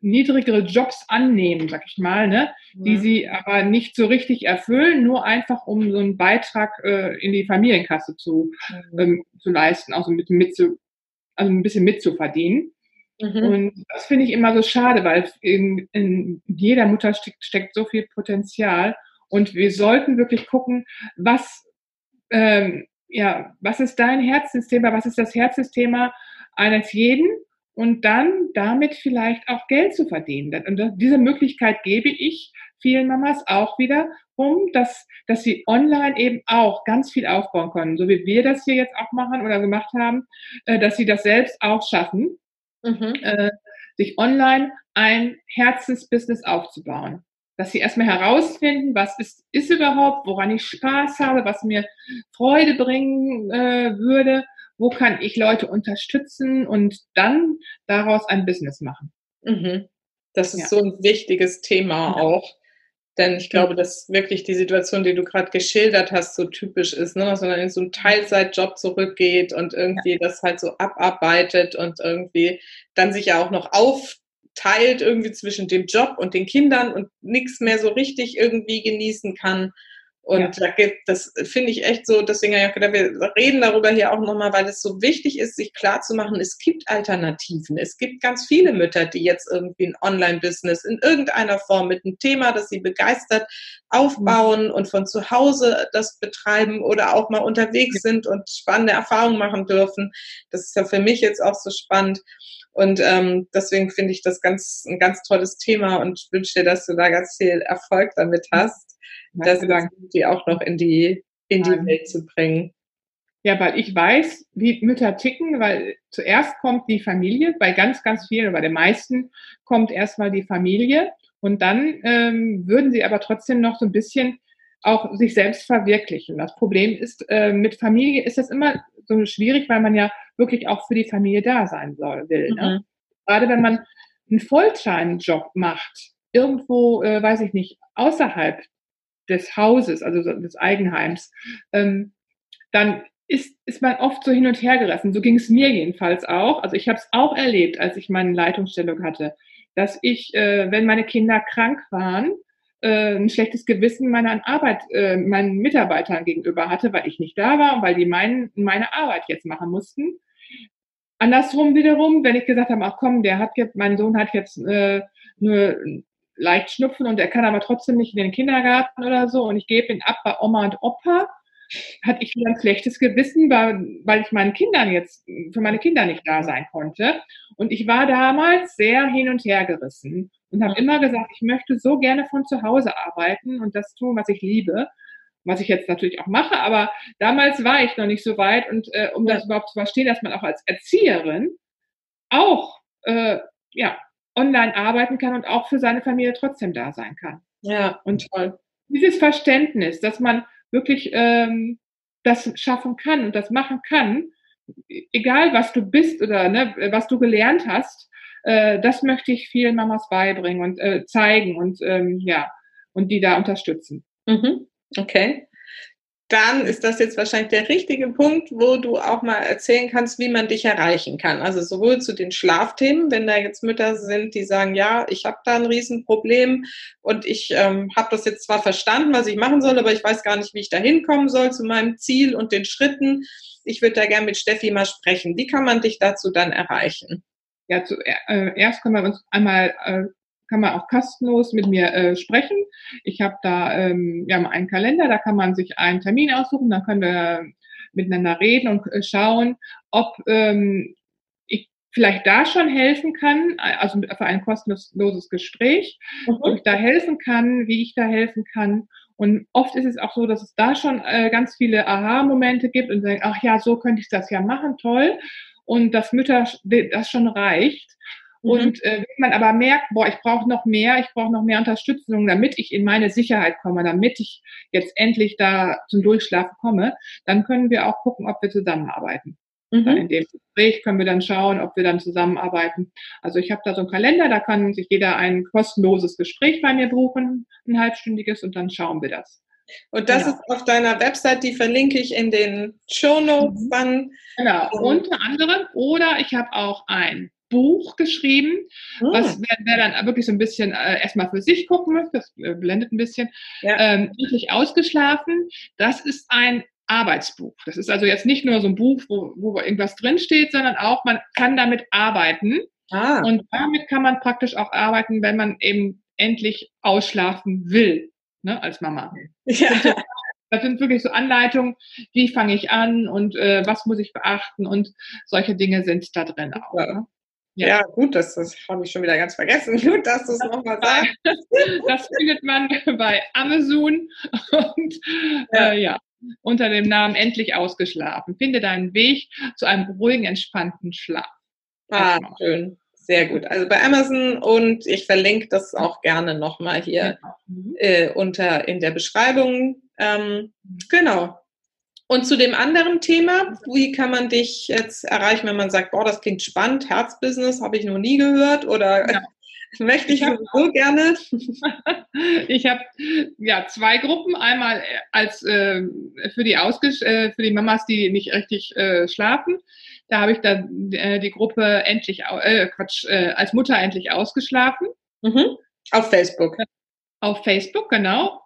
Speaker 3: niedrigere Jobs annehmen, sag ich mal, ne? Ja. die sie aber nicht so richtig erfüllen, nur einfach um so einen Beitrag äh, in die Familienkasse zu, mhm. ähm, zu leisten, auch so bisschen mit zu, also ein bisschen mitzuverdienen. Mhm. Und das finde ich immer so schade, weil in, in jeder Mutter steckt, steckt, so viel Potenzial. Und wir sollten wirklich gucken, was, ähm, ja, was ist dein Herzensthema, was ist das Herzensthema eines jeden? Und dann damit vielleicht auch Geld zu verdienen. Und diese Möglichkeit gebe ich vielen Mamas auch wieder, um, dass, dass sie online eben auch ganz viel aufbauen können, so wie wir das hier jetzt auch machen oder gemacht haben, äh, dass sie das selbst auch schaffen mhm. äh, sich online ein Herzensbusiness aufzubauen. Dass sie erstmal herausfinden, was ist, ist überhaupt, woran ich Spaß habe, was mir Freude bringen äh, würde, wo kann ich Leute unterstützen und dann daraus ein Business machen.
Speaker 2: Mhm. Das ist ja. so ein wichtiges Thema ja. auch. Denn ich glaube, dass wirklich die Situation, die du gerade geschildert hast, so typisch ist, ne? dass man in so einen Teilzeitjob zurückgeht und irgendwie ja. das halt so abarbeitet und irgendwie dann sich ja auch noch aufteilt irgendwie zwischen dem Job und den Kindern und nichts mehr so richtig irgendwie genießen kann. Und ja. da gibt, das finde ich echt so, deswegen habe ich gedacht, wir reden darüber hier auch nochmal, weil es so wichtig ist, sich klar zu machen, es gibt Alternativen. Es gibt ganz viele Mütter, die jetzt irgendwie ein Online-Business in irgendeiner Form mit einem Thema, das sie begeistert, aufbauen mhm. und von zu Hause das betreiben oder auch mal unterwegs sind und spannende Erfahrungen machen dürfen. Das ist ja für mich jetzt auch so spannend. Und ähm, deswegen finde ich das ganz ein ganz tolles Thema und wünsche dir, dass du da ganz viel Erfolg damit hast das die auch noch in die, in die Welt zu bringen.
Speaker 3: Ja, weil ich weiß, wie Mütter ticken, weil zuerst kommt die Familie, bei ganz, ganz vielen, bei den meisten kommt erstmal die Familie und dann ähm, würden sie aber trotzdem noch so ein bisschen auch sich selbst verwirklichen. Das Problem ist, äh, mit Familie ist das immer so schwierig, weil man ja wirklich auch für die Familie da sein soll, will. Ne? Mhm. Gerade wenn man einen Volltime-Job macht, irgendwo, äh, weiß ich nicht, außerhalb des Hauses, also des Eigenheims, ähm, dann ist, ist man oft so hin und her gerissen. So ging es mir jedenfalls auch. Also ich habe es auch erlebt, als ich meine Leitungsstellung hatte, dass ich, äh, wenn meine Kinder krank waren, äh, ein schlechtes Gewissen meiner Arbeit, äh, meinen Mitarbeitern gegenüber hatte, weil ich nicht da war und weil die mein, meine Arbeit jetzt machen mussten. Andersrum wiederum, wenn ich gesagt habe, ach komm, der hat jetzt, mein Sohn hat jetzt äh, eine leicht schnupfen und er kann aber trotzdem nicht in den Kindergarten oder so und ich gebe ihn ab bei Oma und Opa, hatte ich wieder ein schlechtes Gewissen, weil, weil ich meinen Kindern jetzt, für meine Kinder nicht da sein konnte. Und ich war damals sehr hin und her gerissen und habe immer gesagt, ich möchte so gerne von zu Hause arbeiten und das tun, was ich liebe. was ich jetzt natürlich auch mache, aber damals war ich noch nicht so weit und äh, um das überhaupt zu verstehen, dass man auch als Erzieherin auch äh, ja online arbeiten kann und auch für seine Familie trotzdem da sein kann.
Speaker 2: Ja, und toll.
Speaker 3: Dieses Verständnis, dass man wirklich ähm, das schaffen kann und das machen kann, egal was du bist oder ne, was du gelernt hast, äh, das möchte ich vielen Mamas beibringen und äh, zeigen und ähm, ja und die da unterstützen.
Speaker 2: Mhm. Okay dann ist das jetzt wahrscheinlich der richtige Punkt, wo du auch mal erzählen kannst, wie man dich erreichen kann. Also sowohl zu den Schlafthemen, wenn da jetzt Mütter sind, die sagen, ja, ich habe da ein Riesenproblem und ich ähm, habe das jetzt zwar verstanden, was ich machen soll, aber ich weiß gar nicht, wie ich da hinkommen soll zu meinem Ziel und den Schritten. Ich würde da gerne mit Steffi mal sprechen. Wie kann man dich dazu dann erreichen?
Speaker 3: Ja, zuerst äh, können wir uns einmal äh, kann man auch kostenlos mit mir äh, sprechen. Ich habe da, ähm, wir haben einen Kalender, da kann man sich einen Termin aussuchen, dann können wir miteinander reden und äh, schauen, ob ähm, ich vielleicht da schon helfen kann, also für ein kostenloses Gespräch, mhm. ob ich da helfen kann, wie ich da helfen kann. Und oft ist es auch so, dass es da schon äh, ganz viele Aha-Momente gibt und sagen, ach ja, so könnte ich das ja machen, toll. Und dass Mütter das schon reicht. Mhm. Und äh, wenn man aber merkt, boah, ich brauche noch mehr, ich brauche noch mehr Unterstützung, damit ich in meine Sicherheit komme, damit ich jetzt endlich da zum Durchschlafen komme, dann können wir auch gucken, ob wir zusammenarbeiten. Mhm. In dem Gespräch können wir dann schauen, ob wir dann zusammenarbeiten. Also ich habe da so einen Kalender, da kann sich jeder ein kostenloses Gespräch bei mir buchen, ein halbstündiges, und dann schauen wir das.
Speaker 2: Und das genau. ist auf deiner Website, die verlinke ich in den Show Notes mhm. dann.
Speaker 3: Genau, unter anderem. Oder ich habe auch ein Buch geschrieben, oh. was wer, wer, dann wirklich so ein bisschen äh, erstmal für sich gucken möchte, das äh, blendet ein bisschen, ja. ähm, wirklich ausgeschlafen. Das ist ein Arbeitsbuch. Das ist also jetzt nicht nur so ein Buch, wo, wo irgendwas drinsteht, sondern auch, man kann damit arbeiten. Ah. Und damit kann man praktisch auch arbeiten, wenn man eben endlich ausschlafen will, ne, als Mama. Ja. Das sind wirklich so Anleitungen, wie fange ich an und äh, was muss ich beachten und solche Dinge sind da drin auch. Ne?
Speaker 2: Ja. gut, das, das habe ich schon wieder ganz vergessen. Gut, dass du es nochmal sagst.
Speaker 3: Das findet man bei Amazon und ja. Äh, ja, unter dem Namen Endlich ausgeschlafen. Finde deinen Weg zu einem ruhigen, entspannten Schlaf.
Speaker 2: Ah, schön. Sehr gut. Also bei Amazon und ich verlinke das auch gerne nochmal hier genau. mhm. äh, unter in der Beschreibung. Ähm, genau. Und zu dem anderen Thema, wie kann man dich jetzt erreichen, wenn man sagt, boah, das klingt spannend, Herzbusiness habe ich noch nie gehört oder ja. möchte ich, ich so gerne?
Speaker 3: ich habe ja zwei Gruppen, einmal als äh, für die Ausges äh, für die Mamas, die nicht richtig äh, schlafen. Da habe ich dann äh, die Gruppe endlich äh, Quatsch äh, als Mutter endlich ausgeschlafen.
Speaker 2: Mhm. Auf Facebook.
Speaker 3: Auf Facebook, genau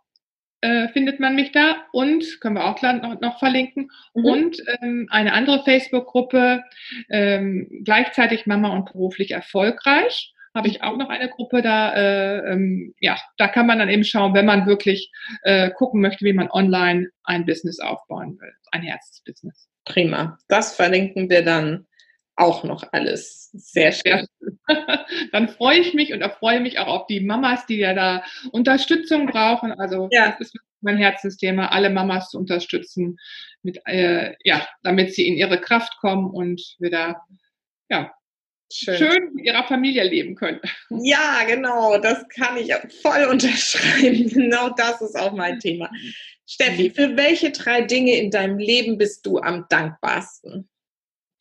Speaker 3: äh, findet man mich da und können wir auch noch, noch verlinken mhm. und ähm, eine andere Facebook-Gruppe ähm, gleichzeitig Mama und beruflich erfolgreich. Habe ich auch noch eine Gruppe da äh, ähm, ja da kann man dann eben schauen wenn man wirklich äh, gucken möchte wie man online ein Business aufbauen will ein Herzensbusiness.
Speaker 2: Prima. Das verlinken wir dann auch noch alles. Sehr schön.
Speaker 3: Dann freue ich mich und erfreue mich auch auf die Mamas, die ja da Unterstützung brauchen. Also ja. das ist mein Herzensthema, alle Mamas zu unterstützen, mit, äh, ja, damit sie in ihre Kraft kommen und wieder ja, schön. schön mit ihrer Familie leben können.
Speaker 2: Ja, genau, das kann ich voll unterschreiben. Genau das ist auch mein Thema. Steffi, für welche drei Dinge in deinem Leben bist du am dankbarsten?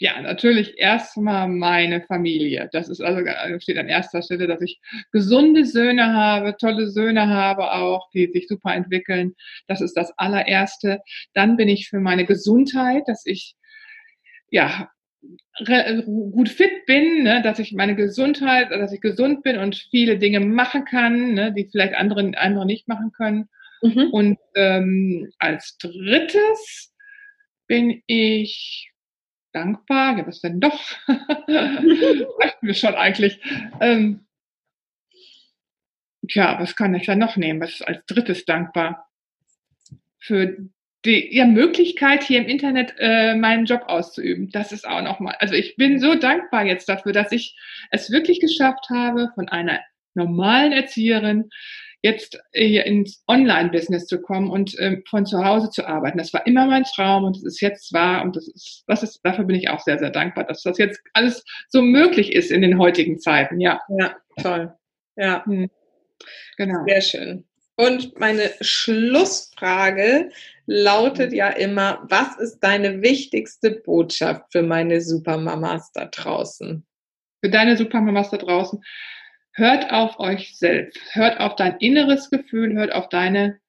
Speaker 3: Ja, natürlich erstmal meine Familie. Das ist also äh, steht an erster Stelle, dass ich gesunde Söhne habe, tolle Söhne habe auch, die sich super entwickeln. Das ist das allererste. Dann bin ich für meine Gesundheit, dass ich ja gut fit bin, ne, dass ich meine Gesundheit, dass ich gesund bin und viele Dinge machen kann, ne, die vielleicht andere, andere nicht machen können. Mhm. Und ähm, als drittes bin ich dankbar. Ja, was denn doch? Reichten wir schon eigentlich. Ähm, tja, was kann ich da noch nehmen? Was ist als drittes dankbar? Für die ja, Möglichkeit, hier im Internet äh, meinen Job auszuüben. Das ist auch nochmal. Also ich bin so dankbar jetzt dafür, dass ich es wirklich geschafft habe, von einer normalen Erzieherin jetzt hier ins Online-Business zu kommen und ähm, von zu Hause zu arbeiten. Das war immer mein Traum und es ist jetzt wahr und das ist, das ist, dafür bin ich auch sehr, sehr dankbar, dass das jetzt alles so möglich ist in den heutigen Zeiten. Ja.
Speaker 2: Ja, toll. Ja. Hm. Genau. Sehr schön. Und meine Schlussfrage lautet ja immer, was ist deine wichtigste Botschaft für meine Supermamas da draußen?
Speaker 3: Für deine Supermamas da draußen. Hört auf euch selbst. Hört auf dein inneres Gefühl, hört auf deine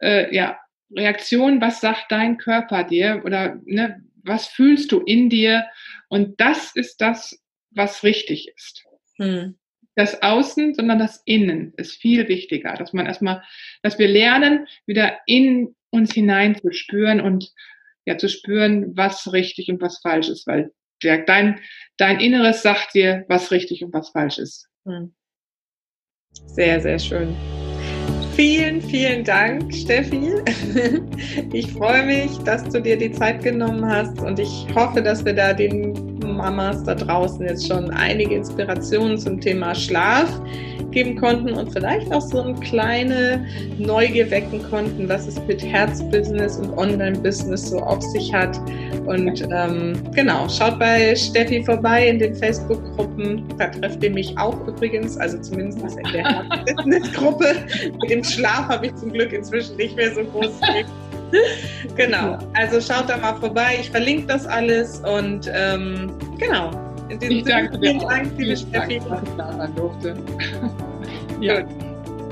Speaker 3: äh, ja, Reaktion. Was sagt dein Körper dir? Oder ne, was fühlst du in dir? Und das ist das, was richtig ist. Hm das Außen, sondern das Innen ist viel wichtiger, dass man erstmal, dass wir lernen, wieder in uns hinein zu spüren und ja zu spüren, was richtig und was falsch ist, weil der, dein, dein Inneres sagt dir, was richtig und was falsch ist. Hm.
Speaker 2: Sehr, sehr schön. Vielen, vielen Dank, Steffi. Ich freue mich, dass du dir die Zeit genommen hast und ich hoffe, dass wir da den Mamas da draußen jetzt schon einige Inspirationen zum Thema Schlaf geben konnten und vielleicht auch so eine kleine Neugier wecken konnten, was es mit Herzbusiness und Online-Business so auf sich hat. Und ähm, genau, schaut bei Steffi vorbei in den Facebook-Gruppen. Da trefft ihr mich auch übrigens, also zumindest in der Herzbusiness-Gruppe. mit dem Schlaf habe ich zum Glück inzwischen nicht mehr so groß genau. Also schaut da mal vorbei. Ich verlinke das alles und ähm, genau.
Speaker 3: In diesem ich danke vielen Dank, liebe Steffi. Dank, dass ich da sein durfte.
Speaker 2: ja. Gut.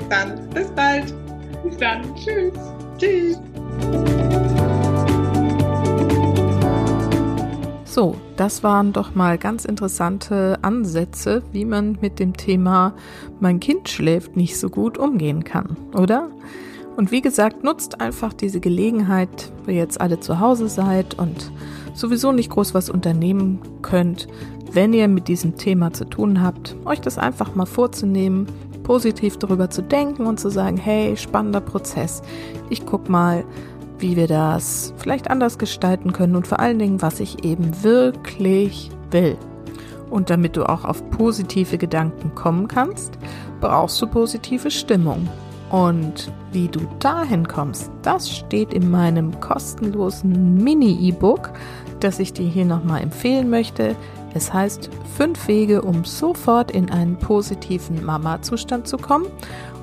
Speaker 2: Dann bis bald.
Speaker 3: Bis dann. Tschüss.
Speaker 2: Tschüss.
Speaker 1: So, das waren doch mal ganz interessante Ansätze, wie man mit dem Thema mein Kind schläft nicht so gut umgehen kann, oder? Und wie gesagt, nutzt einfach diese Gelegenheit, wo ihr jetzt alle zu Hause seid und sowieso nicht groß was unternehmen könnt, wenn ihr mit diesem Thema zu tun habt, euch das einfach mal vorzunehmen, positiv darüber zu denken und zu sagen, hey, spannender Prozess. Ich guck mal, wie wir das vielleicht anders gestalten können und vor allen Dingen, was ich eben wirklich will. Und damit du auch auf positive Gedanken kommen kannst, brauchst du positive Stimmung. Und wie du dahin kommst, das steht in meinem kostenlosen Mini-E-Book, das ich dir hier nochmal empfehlen möchte. Es heißt fünf Wege, um sofort in einen positiven Mama-Zustand zu kommen.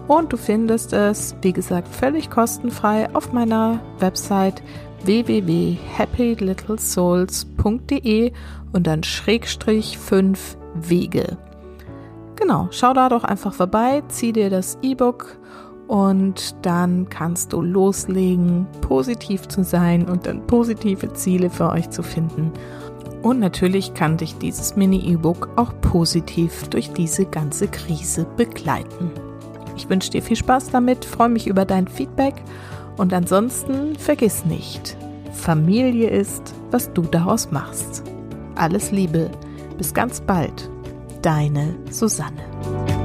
Speaker 1: Und du findest es, wie gesagt, völlig kostenfrei auf meiner Website www.happylittlesouls.de und dann Schrägstrich fünf Wege. Genau, schau da doch einfach vorbei, zieh dir das E-Book und dann kannst du loslegen, positiv zu sein und dann positive Ziele für euch zu finden. Und natürlich kann dich dieses Mini-E-Book auch positiv durch diese ganze Krise begleiten. Ich wünsche dir viel Spaß damit, freue mich über dein Feedback und ansonsten vergiss nicht, Familie ist, was du daraus machst. Alles Liebe, bis ganz bald, deine Susanne.